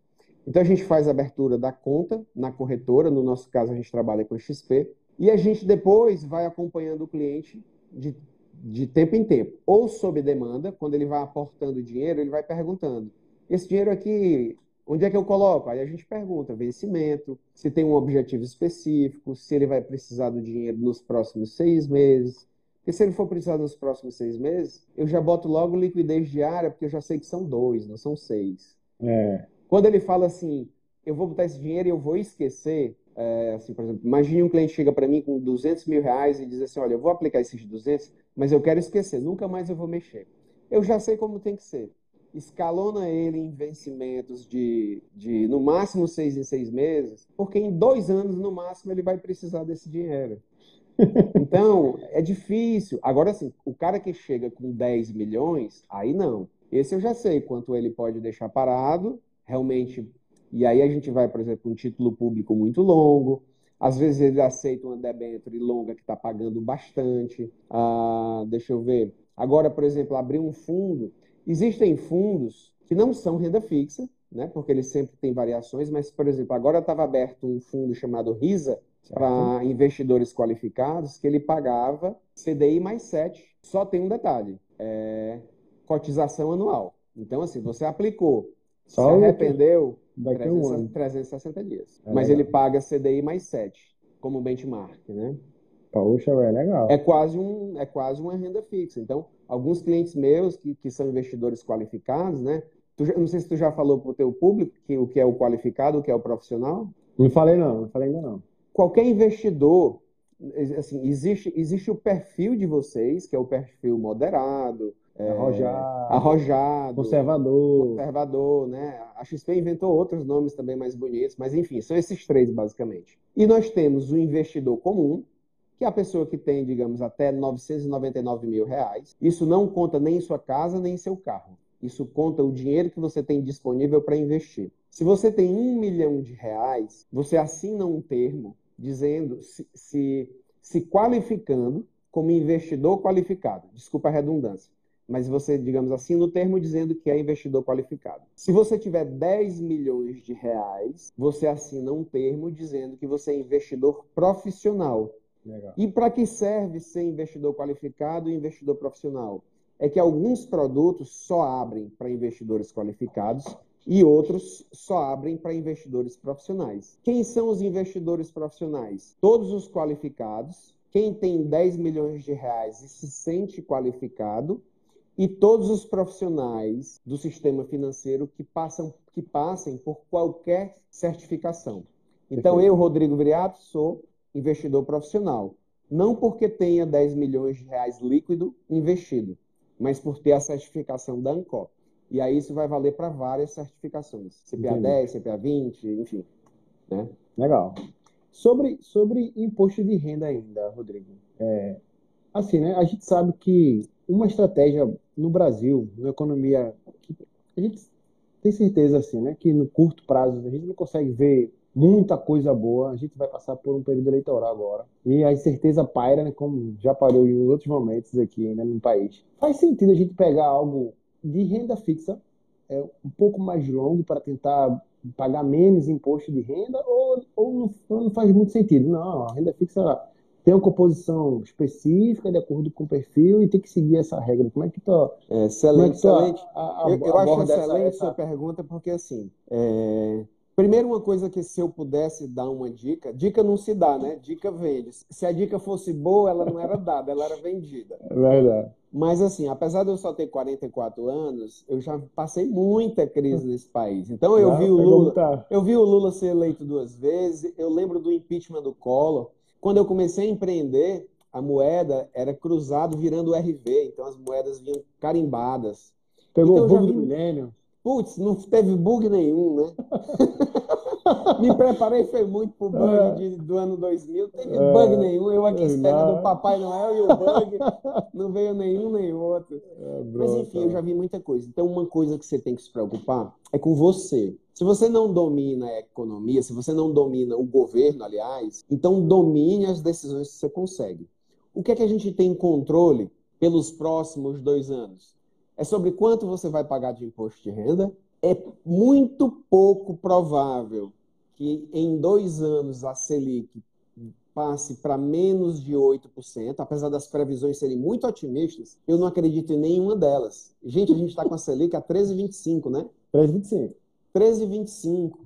Então a gente faz a abertura da conta na corretora, no nosso caso a gente trabalha com XP, e a gente depois vai acompanhando o cliente de, de tempo em tempo, ou sob demanda, quando ele vai aportando dinheiro, ele vai perguntando: esse dinheiro aqui Onde é que eu coloco? Aí a gente pergunta vencimento, se tem um objetivo específico, se ele vai precisar do dinheiro nos próximos seis meses. Porque se ele for precisar nos próximos seis meses, eu já boto logo liquidez diária, porque eu já sei que são dois, não são seis. É. Quando ele fala assim, eu vou botar esse dinheiro e eu vou esquecer, é, assim, por exemplo, imagine um cliente chega para mim com 200 mil reais e diz assim, olha, eu vou aplicar esses 200, mas eu quero esquecer, nunca mais eu vou mexer. Eu já sei como tem que ser escalona ele em vencimentos de, de no máximo seis em seis meses, porque em dois anos, no máximo, ele vai precisar desse dinheiro. Então, é difícil. Agora, assim, o cara que chega com 10 milhões, aí não. Esse eu já sei quanto ele pode deixar parado, realmente. E aí a gente vai, por exemplo, um título público muito longo. Às vezes ele aceita uma debênture longa que está pagando bastante. Ah, deixa eu ver. Agora, por exemplo, abrir um fundo Existem fundos que não são renda fixa, né, porque eles sempre têm variações, mas, por exemplo, agora estava aberto um fundo chamado RISA para investidores qualificados, que ele pagava CDI mais 7. Só tem um detalhe, é cotização anual. Então, assim, você aplicou, Só se arrependeu, 360, 360 dias. É mas legal. ele paga CDI mais 7 como benchmark, né? Poxa, é legal. É quase, um, é quase uma renda fixa. Então, alguns clientes meus que, que são investidores qualificados, né? Tu, não sei se tu já falou para o teu público que, o que é o qualificado, o que é o profissional. Não falei não, não falei ainda não. Qualquer investidor, assim, existe, existe o perfil de vocês, que é o perfil moderado, é, arrojado, arrojado, conservador. conservador, né? A XP inventou outros nomes também mais bonitos, mas enfim, são esses três basicamente. E nós temos o investidor comum, que a pessoa que tem, digamos, até 999 mil reais. Isso não conta nem em sua casa, nem em seu carro. Isso conta o dinheiro que você tem disponível para investir. Se você tem um milhão de reais, você assina um termo dizendo, se, se, se qualificando como investidor qualificado. Desculpa a redundância mas você, digamos assim, no termo dizendo que é investidor qualificado. Se você tiver 10 milhões de reais, você assina um termo dizendo que você é investidor profissional. Legal. E para que serve ser investidor qualificado e investidor profissional? É que alguns produtos só abrem para investidores qualificados e outros só abrem para investidores profissionais. Quem são os investidores profissionais? Todos os qualificados, quem tem 10 milhões de reais e se sente qualificado e todos os profissionais do sistema financeiro que passam que passem por qualquer certificação. Então eu, Rodrigo Viriato, sou investidor profissional, não porque tenha 10 milhões de reais líquido investido, mas por ter a certificação da ANCOP. E aí isso vai valer para várias certificações, CPA Entendi. 10, CPA 20, enfim. Né? Legal. Sobre, sobre imposto de renda ainda, Rodrigo. É, assim, né? A gente sabe que uma estratégia no Brasil, na economia, a gente tem certeza assim, né, que no curto prazo a gente não consegue ver muita coisa boa. A gente vai passar por um período eleitoral agora. E a incerteza paira, né, como já parou em outros momentos aqui né, no país. Faz sentido a gente pegar algo de renda fixa, é, um pouco mais longo, para tentar pagar menos imposto de renda, ou, ou não, não faz muito sentido? Não, a renda fixa tem uma composição específica de acordo com o perfil e tem que seguir essa regra. Como é que tu. É, excelente, é excelente. A, a, eu, eu acho excelente essa, sua pergunta, porque assim. É... Primeiro, uma coisa que se eu pudesse dar uma dica, dica não se dá, né? Dica vende. Se a dica fosse boa, ela não era dada, ela era vendida. É verdade. Mas assim, apesar de eu só ter 44 anos, eu já passei muita crise nesse país. Então eu vi o Lula, eu vi o Lula ser eleito duas vezes, eu lembro do impeachment do Collor. Quando eu comecei a empreender, a moeda era cruzado virando RV, então as moedas vinham carimbadas. Pegou então, o bug vi... do milênio? Putz, não teve bug nenhum, né? Me preparei foi muito pro bug é. de, do ano 2000, não teve é. bug nenhum. Eu aqui esperando o Papai Noel e o bug, não veio nenhum nem outro. É, Mas enfim, eu já vi muita coisa. Então, uma coisa que você tem que se preocupar é com você. Se você não domina a economia, se você não domina o governo, aliás, então domine as decisões que você consegue. O que é que a gente tem controle pelos próximos dois anos? É sobre quanto você vai pagar de imposto de renda. É muito pouco provável que em dois anos a Selic passe para menos de 8%, apesar das previsões serem muito otimistas, eu não acredito em nenhuma delas. Gente, a gente está com a Selic a 13,25, né? 13,25. 13,25.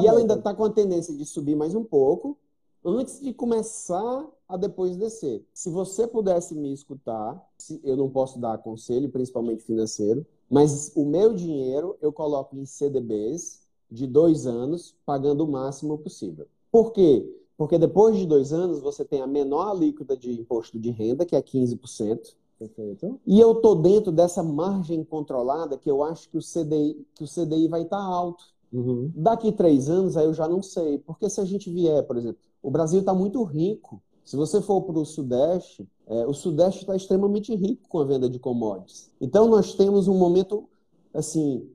E ela ainda está com a tendência de subir mais um pouco antes de começar a depois descer. Se você pudesse me escutar, eu não posso dar conselho, principalmente financeiro, mas o meu dinheiro eu coloco em CDBs de dois anos, pagando o máximo possível. Por quê? Porque depois de dois anos você tem a menor alíquota de imposto de renda, que é 15%. Perfeito. E eu tô dentro dessa margem controlada que eu acho que o CDI, que o CDI vai estar tá alto. Uhum. Daqui três anos, aí eu já não sei. Porque se a gente vier, por exemplo, o Brasil está muito rico. Se você for para o Sudeste, é, o Sudeste está extremamente rico com a venda de commodities. Então nós temos um momento assim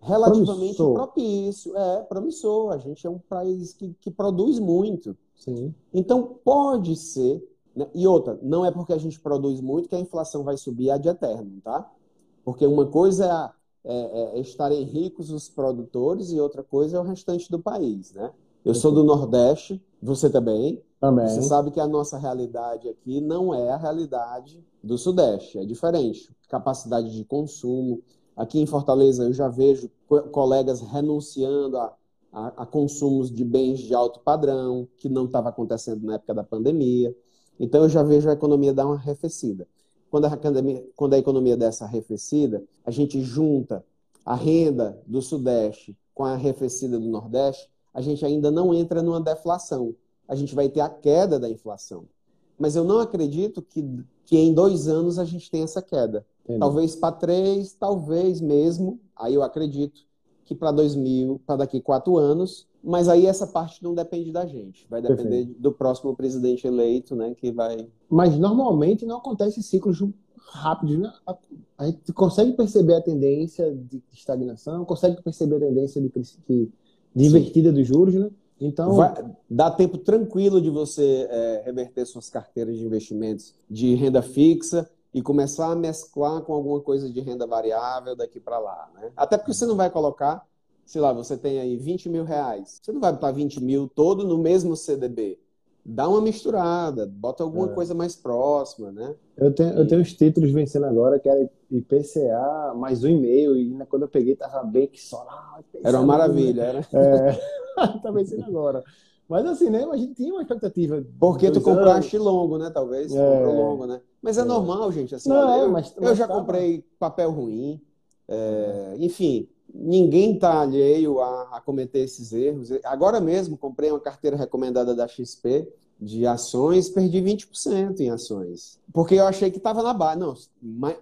relativamente promissor. propício, é promissor. A gente é um país que, que produz muito. Sim. Então pode ser né? E outra, não é porque a gente produz muito que a inflação vai subir ad eterno, tá? Porque uma coisa é, é, é estarem ricos os produtores e outra coisa é o restante do país, né? Eu sou do Nordeste, você também. Também. Você sabe que a nossa realidade aqui não é a realidade do Sudeste, é diferente. Capacidade de consumo. Aqui em Fortaleza eu já vejo colegas renunciando a, a, a consumos de bens de alto padrão, que não estava acontecendo na época da pandemia. Então eu já vejo a economia dar uma arrefecida. Quando a, economia, quando a economia dessa arrefecida, a gente junta a renda do Sudeste com a arrefecida do Nordeste, a gente ainda não entra numa deflação. A gente vai ter a queda da inflação. Mas eu não acredito que, que em dois anos a gente tenha essa queda. Entendi. Talvez para três, talvez mesmo. Aí eu acredito que para 2000, para daqui quatro anos, Mas aí essa parte não depende da gente, vai depender Perfeito. do próximo presidente eleito, né, que vai. Mas normalmente não acontece ciclos rápidos, né? A gente consegue perceber a tendência de estagnação, consegue perceber a tendência de, de, de invertida dos juros, né? Então vai, dá tempo tranquilo de você é, reverter suas carteiras de investimentos de renda fixa e começar a mesclar com alguma coisa de renda variável daqui para lá, né? Até porque você não vai colocar sei lá, você tem aí 20 mil reais. Você não vai botar 20 mil todo no mesmo CDB. Dá uma misturada, bota alguma é. coisa mais próxima, né? Eu tenho, e... eu tenho os títulos vencendo agora, que era IPCA mais um e meio, e quando eu peguei tava bem que só. Ah, era uma maravilha, era. É, tá vencendo agora. Mas assim, né? A gente tinha uma expectativa. Porque tu compraste anos. longo, né? Talvez. É. Comprou longo, né? Mas é, é. normal, gente. Assim, não, é, eu, mas, eu já comprei papel ruim. É, enfim, ninguém está alheio a, a, cometer esses erros. Agora mesmo comprei uma carteira recomendada da XP de ações, perdi 20% em ações. Porque eu achei que estava na base. Não,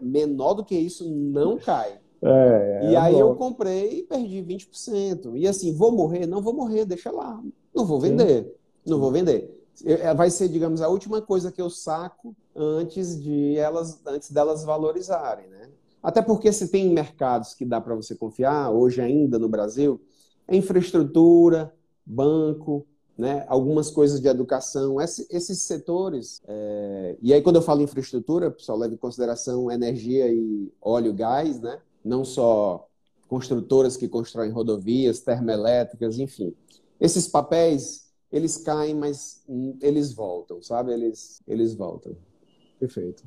menor do que isso não cai. É, é e aí bom. eu comprei e perdi 20%. E assim, vou morrer? Não vou morrer, deixa lá. Não vou vender. Sim. Não vou vender. É, vai ser, digamos, a última coisa que eu saco antes de elas, antes delas valorizarem, né? Até porque se tem mercados que dá para você confiar, hoje ainda no Brasil, é infraestrutura, banco, né, algumas coisas de educação, esses setores. É... E aí, quando eu falo infraestrutura, pessoal, leve em consideração energia e óleo e gás, né? não só construtoras que constroem rodovias, termoelétricas, enfim. Esses papéis, eles caem, mas eles voltam, sabe? Eles, eles voltam. Perfeito.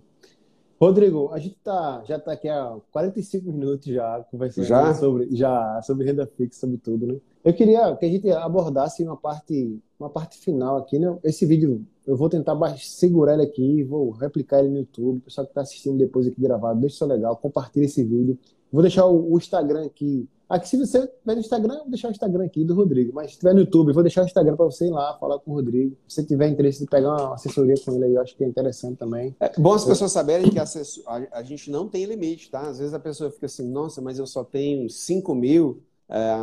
Rodrigo, a gente tá, já está aqui há 45 minutos já conversando já? sobre já sobre renda fixa, sobre tudo, né? Eu queria que a gente abordasse uma parte, uma parte final aqui, né? Esse vídeo eu vou tentar segurar ele aqui, vou replicar ele no YouTube. O pessoal que está assistindo depois aqui gravado, deixa seu legal, compartilha esse vídeo. Vou deixar o, o Instagram aqui Aqui, se você tiver no Instagram, vou deixar o Instagram aqui do Rodrigo. Mas se tiver no YouTube, vou deixar o Instagram para você ir lá falar com o Rodrigo. Se você tiver interesse de pegar uma assessoria com ele aí, eu acho que é interessante também. É bom as pessoas saberem que a, a, gente não tem limite, tá? Às vezes a pessoa fica assim, nossa, mas eu só tenho 5 mil. É,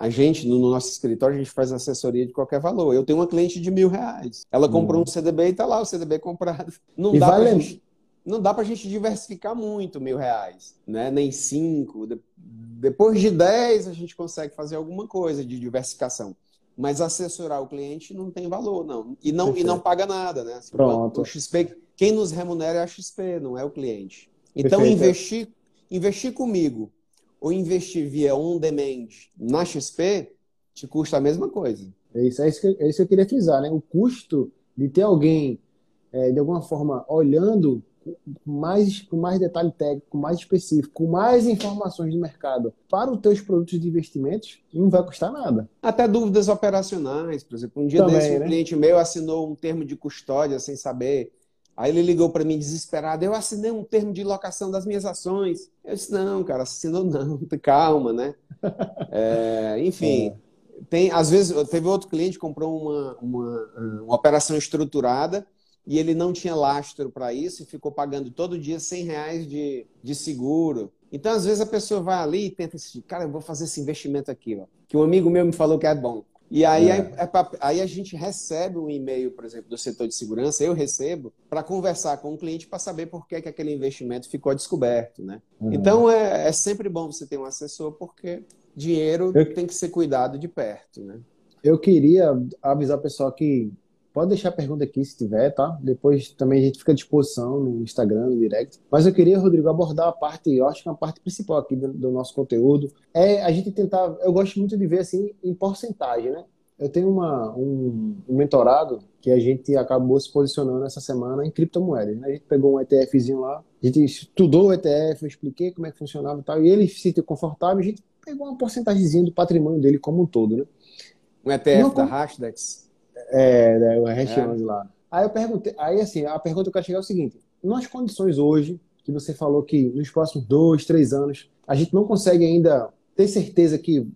a gente, no nosso escritório, a gente faz assessoria de qualquer valor. Eu tenho uma cliente de mil reais. Ela comprou hum. um CDB e tá lá o CDB comprado. Não e dá vale... pra gente não dá para a gente diversificar muito mil reais, né? nem cinco. Depois de dez, a gente consegue fazer alguma coisa de diversificação. Mas assessorar o cliente não tem valor, não. E não, e não paga nada, né? Assim, Pronto. O XP, quem nos remunera é a XP, não é o cliente. Então, investir, investir comigo ou investir via on-demand na XP te custa a mesma coisa. É isso, é isso, que, é isso que eu queria frisar, né? O custo de ter alguém, é, de alguma forma, olhando com mais, com mais detalhe técnico, mais específico, com mais informações de mercado para os teus produtos de investimentos, não vai custar nada. Até dúvidas operacionais, por exemplo. Um dia Também, desse, um né? cliente meu assinou um termo de custódia sem saber. Aí ele ligou para mim desesperado. Eu assinei um termo de locação das minhas ações. Eu disse, não, cara, assinou não. Calma, né? É, enfim, é. tem, às vezes, teve outro cliente que comprou uma, uma, uma operação estruturada e ele não tinha lastro para isso e ficou pagando todo dia 100 reais de, de seguro. Então, às vezes, a pessoa vai ali e tenta assistir, cara, eu vou fazer esse investimento aqui, ó, que um amigo meu me falou que é bom. E aí, é. É, é aí a gente recebe um e-mail, por exemplo, do setor de segurança, eu recebo, para conversar com o cliente para saber por que, que aquele investimento ficou descoberto. Né? Uhum. Então, é, é sempre bom você ter um assessor, porque dinheiro eu... tem que ser cuidado de perto. Né? Eu queria avisar o pessoal que Pode deixar a pergunta aqui se tiver, tá? Depois também a gente fica à disposição no Instagram, no direct. Mas eu queria, Rodrigo, abordar a parte, eu acho que é a parte principal aqui do, do, nosso conteúdo. É a gente tentar, eu gosto muito de ver assim em porcentagem, né? Eu tenho uma, um, um mentorado que a gente acabou se posicionando essa semana em criptomoedas. Né? A gente pegou um ETFzinho lá, a gente estudou o ETF, eu expliquei como é que funcionava e tal, e ele se sentiu confortável, a gente pegou uma porcentagemzinha do patrimônio dele como um todo, né? Um ETF Não, da Hashdex? É, né, o Hash é. lá. Aí eu perguntei, aí assim, a pergunta que eu quero chegar é o seguinte: nas condições hoje, que você falou que nos próximos dois, três anos, a gente não consegue ainda ter certeza que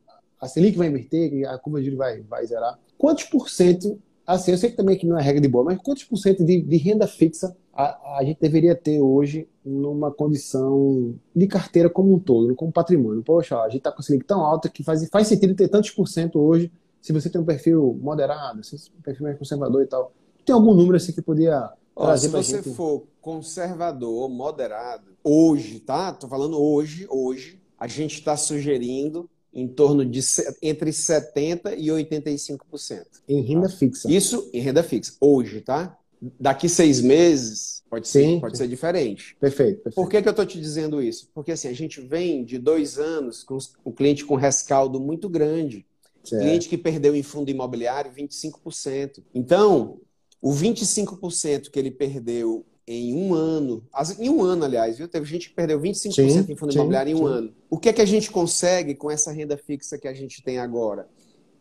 a Selic vai inverter, que a curva de juros vai, vai zerar. Quantos por cento, assim, eu sei que também que não é regra de boa, mas quantos por cento de, de renda fixa a, a, gente deveria ter hoje numa condição de carteira como um todo, como patrimônio? Poxa, a gente está com a Selic tão alta que faz, faz sentido ter tantos por cento hoje se você tem um perfil moderado, se um perfil mais conservador e tal. Tem algum número assim que podia Ó, se você gente... for conservador, moderado, hoje, tá? Tô falando hoje, hoje, a gente está sugerindo em torno de entre 70% e 85%. Em renda fixa. Isso em renda fixa, hoje, tá? Daqui seis meses pode ser, sim, pode ser diferente. Perfeito, perfeito. Por que, que eu estou te dizendo isso? Porque assim, a gente vem de dois anos com o cliente com rescaldo muito grande. Certo. Cliente que perdeu em fundo imobiliário 25%. Então, o 25% que ele perdeu em um ano, em um ano, aliás, viu? Teve gente que perdeu 25% sim, em fundo sim, imobiliário em um sim. ano. O que é que a gente consegue com essa renda fixa que a gente tem agora?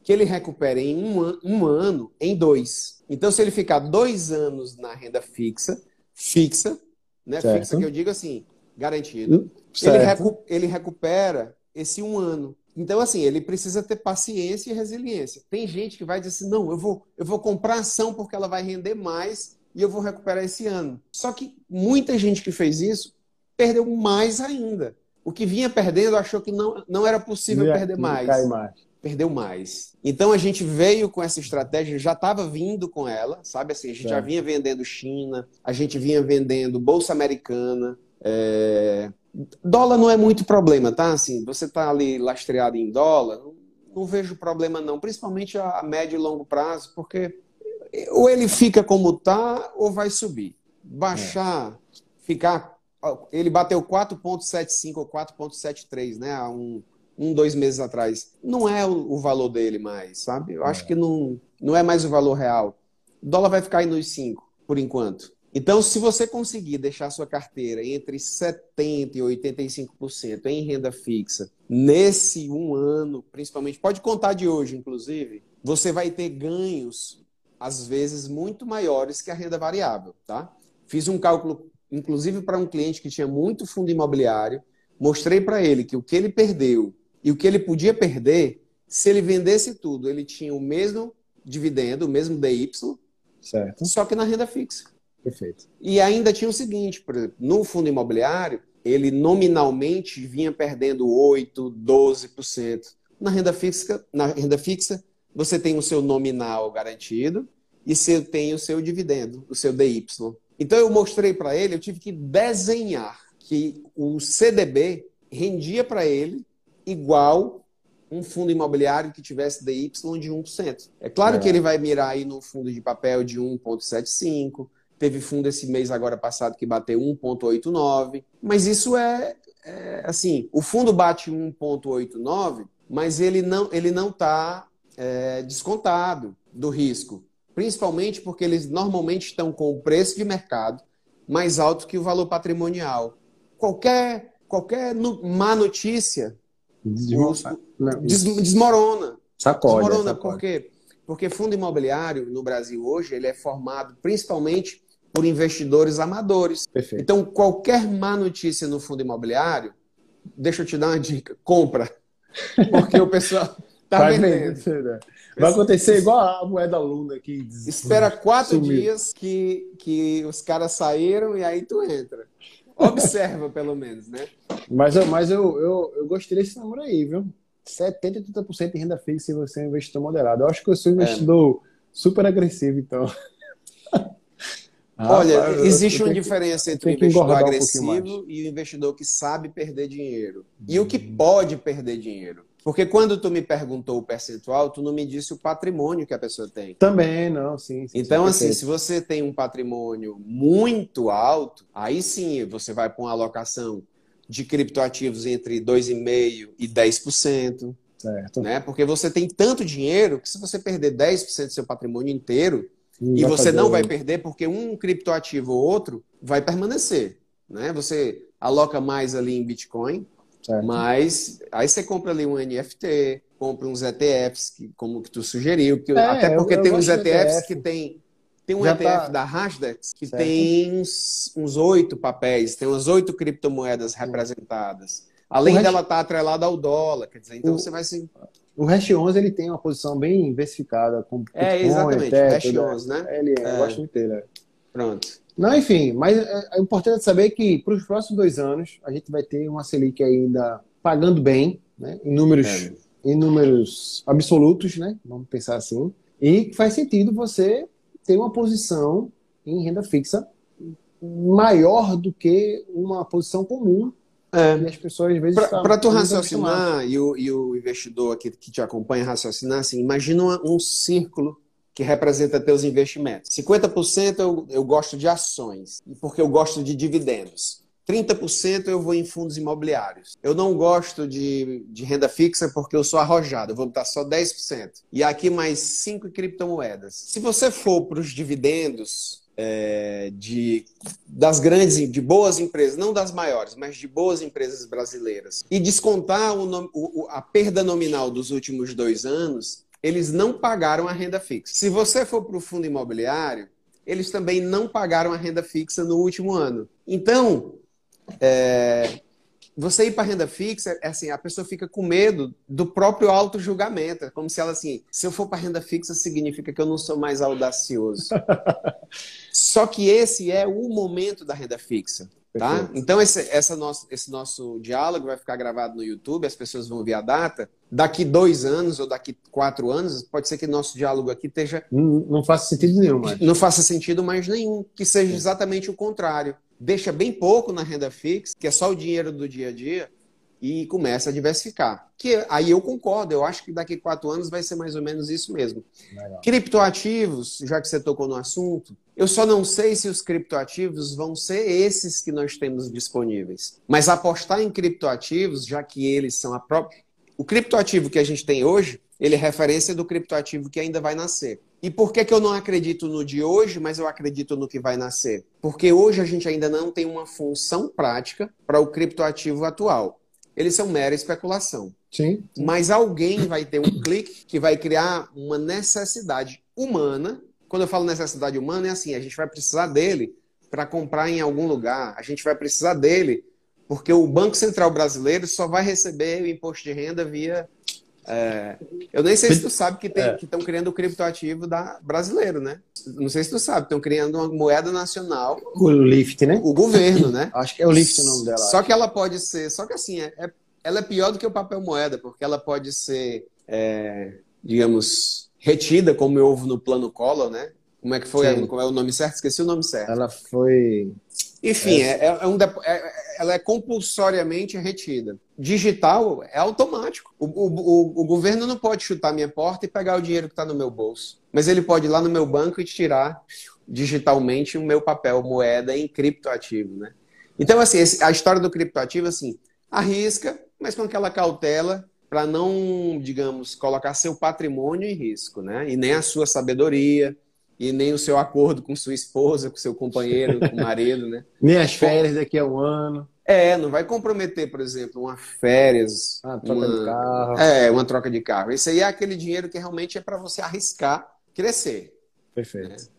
Que ele recupere em um, um ano em dois. Então, se ele ficar dois anos na renda fixa, fixa, né? Certo. Fixa que eu digo assim, garantido, ele, recu ele recupera esse um ano. Então, assim, ele precisa ter paciência e resiliência. Tem gente que vai dizer assim, não, eu vou, eu vou comprar ação porque ela vai render mais e eu vou recuperar esse ano. Só que muita gente que fez isso perdeu mais ainda. O que vinha perdendo achou que não, não era possível não, perder mais. mais. Perdeu mais. Então a gente veio com essa estratégia, já estava vindo com ela, sabe assim? A gente é. já vinha vendendo China, a gente vinha vendendo Bolsa Americana, é, Dólar não é muito problema, tá? Assim, você tá ali lastreado em dólar, não, vejo problema não, principalmente a, a médio e longo prazo, porque ou ele fica como tá ou vai subir. Baixar, é. ficar ele bateu 4.75 ou 4.73, né, há um, um, dois meses atrás. Não é o, o valor dele mais, sabe? Eu é. acho que não, não é mais o valor real. O dólar vai ficar aí nos 5, por enquanto. Então, se você conseguir deixar sua carteira entre 70% e 85% em renda fixa, nesse um ano, principalmente, pode contar de hoje, inclusive, você vai ter ganhos, às vezes, muito maiores que a renda variável, tá? Fiz um cálculo, inclusive, para um cliente que tinha muito fundo imobiliário, mostrei para ele que o que ele perdeu e o que ele podia perder, se ele vendesse tudo, ele tinha o mesmo dividendo, o mesmo DY, certo. só que na renda fixa. Perfeito. E ainda tinha o seguinte, por exemplo, no fundo imobiliário, ele nominalmente vinha perdendo 8, 12%. Na renda fixa, na renda fixa, você tem o seu nominal garantido e você tem o seu dividendo, o seu DY. Então eu mostrei para ele, eu tive que desenhar que o CDB rendia para ele igual um fundo imobiliário que tivesse DY de 1%. É claro é. que ele vai mirar aí no fundo de papel de 1,75%, Teve fundo esse mês agora passado que bateu 1,89. Mas isso é, é, assim, o fundo bate 1,89, mas ele não ele não está é, descontado do risco, principalmente porque eles normalmente estão com o preço de mercado mais alto que o valor patrimonial. Qualquer qualquer má notícia desmorona. Sacode, desmorona sacode. por quê? Porque fundo imobiliário no Brasil hoje ele é formado principalmente por investidores amadores. Perfeito. Então, qualquer má notícia no fundo imobiliário, deixa eu te dar uma dica, compra. Porque o pessoal está vendendo. Né? Vai acontecer igual a moeda Luna que Espera quatro sumiu. dias que, que os caras saíram e aí tu entra. Observa, pelo menos, né? Mas, eu, mas eu, eu, eu gostei desse número aí, viu? 70, 80% de renda fixa se você é um investidor moderado. Eu acho que eu sou um é. investidor é. super agressivo, então. Olha, existe uma diferença entre o investidor agressivo um e o investidor que sabe perder dinheiro. E o que hum. pode perder dinheiro. Porque quando tu me perguntou o percentual, tu não me disse o patrimônio que a pessoa tem. Também, não, sim. sim então, sim, assim, se você tem um patrimônio muito alto, aí sim você vai para uma alocação de criptoativos entre 2,5% e 10%. Certo. Né? Porque você tem tanto dinheiro que se você perder 10% do seu patrimônio inteiro, e você não vai perder porque um criptoativo ou outro vai permanecer. Né? Você aloca mais ali em Bitcoin, certo. mas aí você compra ali um NFT, compra uns ETFs, que, como que tu sugeriu, que, é, até porque eu, eu tem uns ETFs ETF. que tem. Tem um Já ETF tá... da Hashdex que certo. tem uns oito papéis, tem umas oito criptomoedas representadas. Além dela estar tá atrelada ao dólar, quer dizer, então o... você vai se o Hash 11 ele tem uma posição bem diversificada. Com é, exatamente. o Hash 11, né? Ele é, é. eu gosto muito dele. É. Pronto. Não, enfim, mas é, é importante saber que para os próximos dois anos a gente vai ter uma Selic ainda pagando bem, né, em números é. em números absolutos, né? Vamos pensar assim. E faz sentido você ter uma posição em renda fixa maior do que uma posição comum. É. E as pessoas às vezes. Para tu raciocinar e o, e o investidor aqui que te acompanha raciocinar, assim, imagina um círculo que representa teus investimentos. 50% eu, eu gosto de ações, porque eu gosto de dividendos. 30% eu vou em fundos imobiliários. Eu não gosto de, de renda fixa porque eu sou arrojado, eu vou botar só 10%. E aqui mais 5 criptomoedas. Se você for para os dividendos é, de, das grandes, de boas empresas, não das maiores, mas de boas empresas brasileiras, e descontar o, o, a perda nominal dos últimos dois anos, eles não pagaram a renda fixa. Se você for para o fundo imobiliário, eles também não pagaram a renda fixa no último ano. Então, é, você ir para renda fixa, é assim, a pessoa fica com medo do próprio auto-julgamento. É como se ela, assim, se eu for para renda fixa, significa que eu não sou mais audacioso. Só que esse é o momento da renda fixa. Tá? Então, esse, essa nosso, esse nosso diálogo vai ficar gravado no YouTube, as pessoas vão ver a data. Daqui dois anos ou daqui quatro anos, pode ser que nosso diálogo aqui esteja. Não, não faça sentido nenhum, mais. Não faça sentido mais nenhum, que seja exatamente o contrário deixa bem pouco na renda fixa, que é só o dinheiro do dia a dia, e começa a diversificar. Que aí eu concordo, eu acho que daqui a quatro anos vai ser mais ou menos isso mesmo. Legal. Criptoativos, já que você tocou no assunto, eu só não sei se os criptoativos vão ser esses que nós temos disponíveis. Mas apostar em criptoativos, já que eles são a própria. O criptoativo que a gente tem hoje, ele é referência do criptoativo que ainda vai nascer. E por que, que eu não acredito no de hoje, mas eu acredito no que vai nascer? Porque hoje a gente ainda não tem uma função prática para o criptoativo atual. Eles são mera especulação. Sim. Mas alguém vai ter um clique que vai criar uma necessidade humana. Quando eu falo necessidade humana, é assim: a gente vai precisar dele para comprar em algum lugar, a gente vai precisar dele porque o Banco Central Brasileiro só vai receber o imposto de renda via é, eu nem sei se tu sabe que estão é. criando o criptoativo da, brasileiro, né? Não sei se tu sabe, estão criando uma moeda nacional. O Lift, né? O governo, né? acho que é o Lift o nome dela. Só que ela pode ser. Só que assim, é, é, ela é pior do que o papel moeda, porque ela pode ser, é, digamos, retida, como houve no plano Collor, né? Como é que foi? Sim. Como é o nome certo? Esqueci o nome certo. Ela foi. Enfim, é, é, é um, é, ela é compulsoriamente retida. Digital é automático. O, o, o, governo não pode chutar minha porta e pegar o dinheiro que está no meu bolso. Mas ele pode ir lá no meu banco e tirar digitalmente o meu papel moeda em criptoativo, né? Então, assim, a história do criptoativo, assim, arrisca, mas com aquela cautela para não, digamos, colocar seu patrimônio em risco, né? E nem a sua sabedoria, e nem o seu acordo com sua esposa, com seu companheiro, com o marido, né? nem as férias daqui a um ano. É, não vai comprometer, por exemplo, uma férias, uma troca uma, de carro. É, uma troca de carro. Isso aí é aquele dinheiro que realmente é para você arriscar crescer. Perfeito.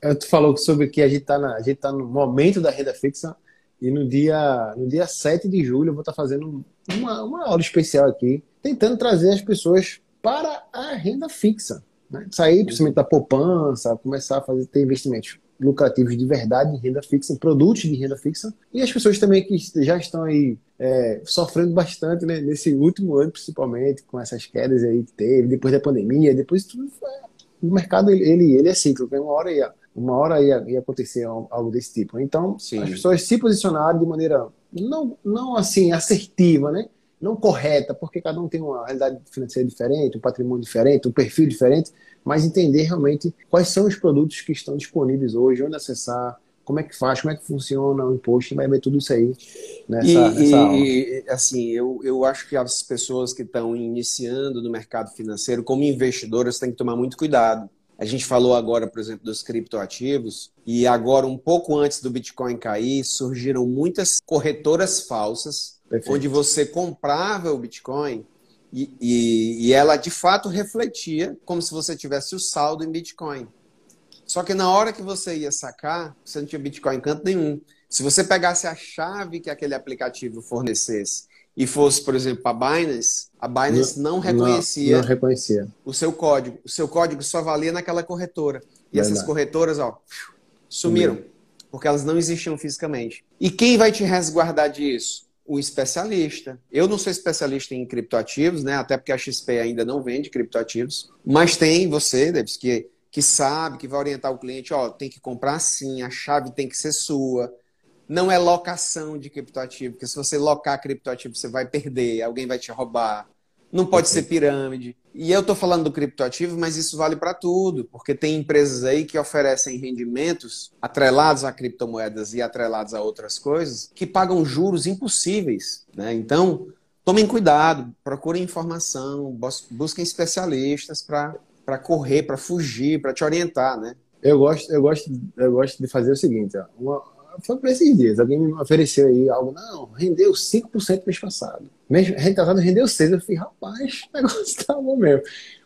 É. Tu falou sobre que a gente está tá no momento da renda fixa e no dia, no dia 7 de julho eu vou estar tá fazendo uma, uma aula especial aqui, tentando trazer as pessoas para a renda fixa. Né? Sair principalmente da poupança, começar a fazer, ter investimentos lucrativos de verdade em renda fixa, em produtos de renda fixa. E as pessoas também que já estão aí é, sofrendo bastante né, nesse último ano, principalmente, com essas quedas aí que teve, depois da pandemia, depois tudo. O mercado ele, ele, é cíclico, uma hora ia, uma hora ia, ia acontecer algo desse tipo. Então, Sim. as pessoas se posicionaram de maneira não, não assim assertiva, né? Não correta, porque cada um tem uma realidade financeira diferente, um patrimônio diferente, um perfil diferente, mas entender realmente quais são os produtos que estão disponíveis hoje, onde acessar, como é que faz, como é que funciona o imposto, vai ver tudo isso aí nessa, e, nessa aula. E, assim, eu, eu acho que as pessoas que estão iniciando no mercado financeiro, como investidoras, têm que tomar muito cuidado. A gente falou agora, por exemplo, dos criptoativos, e agora, um pouco antes do Bitcoin cair, surgiram muitas corretoras falsas Perfeito. onde você comprava o Bitcoin e, e, e, ela de fato refletia como se você tivesse o saldo em Bitcoin. Só que na hora que você ia sacar, você não tinha Bitcoin em canto nenhum. Se você pegasse a chave que aquele aplicativo fornecesse e fosse, por exemplo, para a Binance, a Binance não, não reconhecia, não, não reconhecia o seu código. O seu código só valia naquela corretora. E Verdade. essas corretoras, ó, sumiram, porque elas não existiam fisicamente. E quem vai te resguardar disso? O especialista. Eu não sou especialista em criptoativos, né? Até porque a XP ainda não vende criptoativos, mas tem você, Davis, que, que sabe, que vai orientar o cliente, ó, tem que comprar sim, a chave tem que ser sua. Não é locação de criptoativo, porque se você locar criptoativo, você vai perder, alguém vai te roubar. Não pode ser pirâmide. E eu estou falando do criptoativo, mas isso vale para tudo, porque tem empresas aí que oferecem rendimentos atrelados a criptomoedas e atrelados a outras coisas que pagam juros impossíveis. Né? Então, tomem cuidado, procurem informação, busquem especialistas para correr, para fugir, para te orientar. Né? Eu gosto, eu gosto, eu gosto de fazer o seguinte: ó, uma, foi por esses dias. Alguém me ofereceu aí algo, não, rendeu 5% mês passado. Mês retrasado rendeu 6%. Eu falei, rapaz, o negócio tá bom mesmo.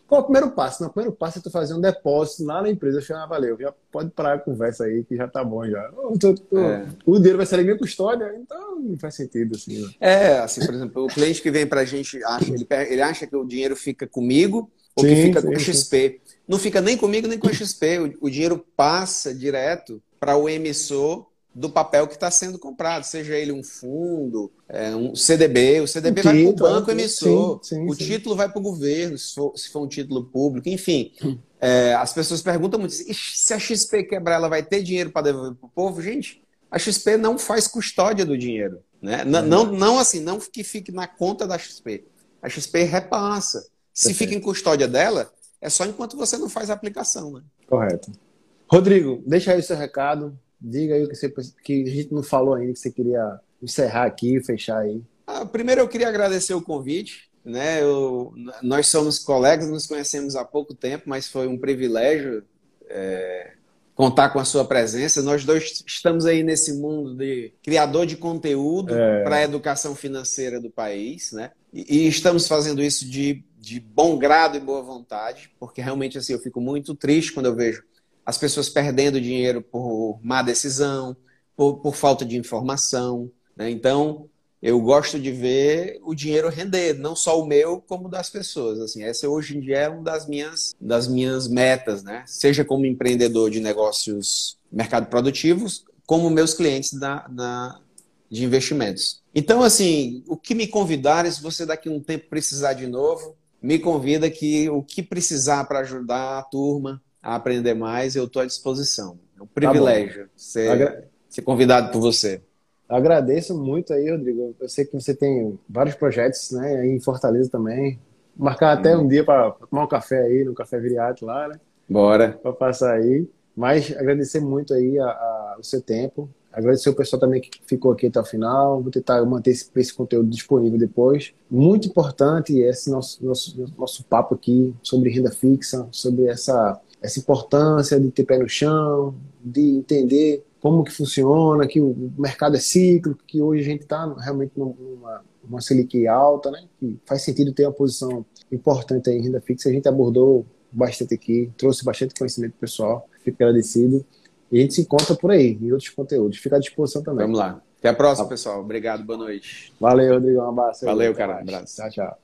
Qual é o primeiro passo? No primeiro passo é tu fazer um depósito lá na empresa. Eu falei, ah, valeu, já pode parar a conversa aí, que já tá bom já. Tô, tô, é. O dinheiro vai sair minha custódia, então não faz sentido assim. Né? É, assim, por exemplo, o cliente que vem pra gente, acha, ele, ele acha que o dinheiro fica comigo ou sim, que fica sim, com o XP. Sim. Não fica nem comigo nem com o XP. O, o dinheiro passa direto para o emissor do papel que está sendo comprado, seja ele um fundo, é, um CDB, o CDB vai para o banco emissor, sim, sim, o sim. título vai para o governo, se for, se for, um título público, enfim. É, as pessoas perguntam muito, se a XP quebrar, ela vai ter dinheiro para devolver para o povo? Gente, a XP não faz custódia do dinheiro. Né? Não, não, não assim, não que fique na conta da XP. A XP repassa. Se fica em custódia dela, é só enquanto você não faz a aplicação. Né? Correto. Rodrigo, deixa aí o seu recado, Diga aí o que, você, que a gente não falou ainda, que você queria encerrar aqui, fechar aí. Ah, primeiro eu queria agradecer o convite. Né? Eu, nós somos colegas, nos conhecemos há pouco tempo, mas foi um privilégio é, contar com a sua presença. Nós dois estamos aí nesse mundo de criador de conteúdo é. para a educação financeira do país, né? E, e, estamos fazendo isso de, de bom grado e boa vontade, porque realmente assim eu fico muito triste quando eu vejo as pessoas perdendo dinheiro por má decisão, por, por falta de informação. Né? Então, eu gosto de ver o dinheiro render, não só o meu, como das pessoas. Assim, essa hoje em dia é uma das minhas, das minhas metas, né? Seja como empreendedor de negócios, mercado produtivos, como meus clientes da, da, de investimentos. Então, assim, o que me convidarem, se você daqui a um tempo precisar de novo, me convida que o que precisar para ajudar a turma, a aprender mais, eu estou à disposição. É um tá privilégio tá ser, Agra... ser convidado por você. Agradeço muito aí, Rodrigo. Eu sei que você tem vários projetos né, aí em Fortaleza também. Marcar até hum. um dia para tomar um café aí, no Café Viriato lá, né? Bora. Para passar aí. Mas agradecer muito aí a, a, o seu tempo. Agradecer o pessoal também que ficou aqui até o final. Vou tentar manter esse, esse conteúdo disponível depois. Muito importante esse nosso, nosso, nosso papo aqui sobre renda fixa, sobre essa essa importância de ter pé no chão, de entender como que funciona, que o mercado é cíclico, que hoje a gente está realmente numa uma Selic alta, né? Que faz sentido ter uma posição importante aí em renda fixa. A gente abordou bastante aqui, trouxe bastante conhecimento pessoal. Fico agradecido. E a gente se encontra por aí, em outros conteúdos. Fica à disposição também. Vamos lá. Até a próxima, tá. pessoal. Obrigado, boa noite. Valeu, Rodrigo. Um abraço. Valeu, cara. Um abraço. Tchau, tchau.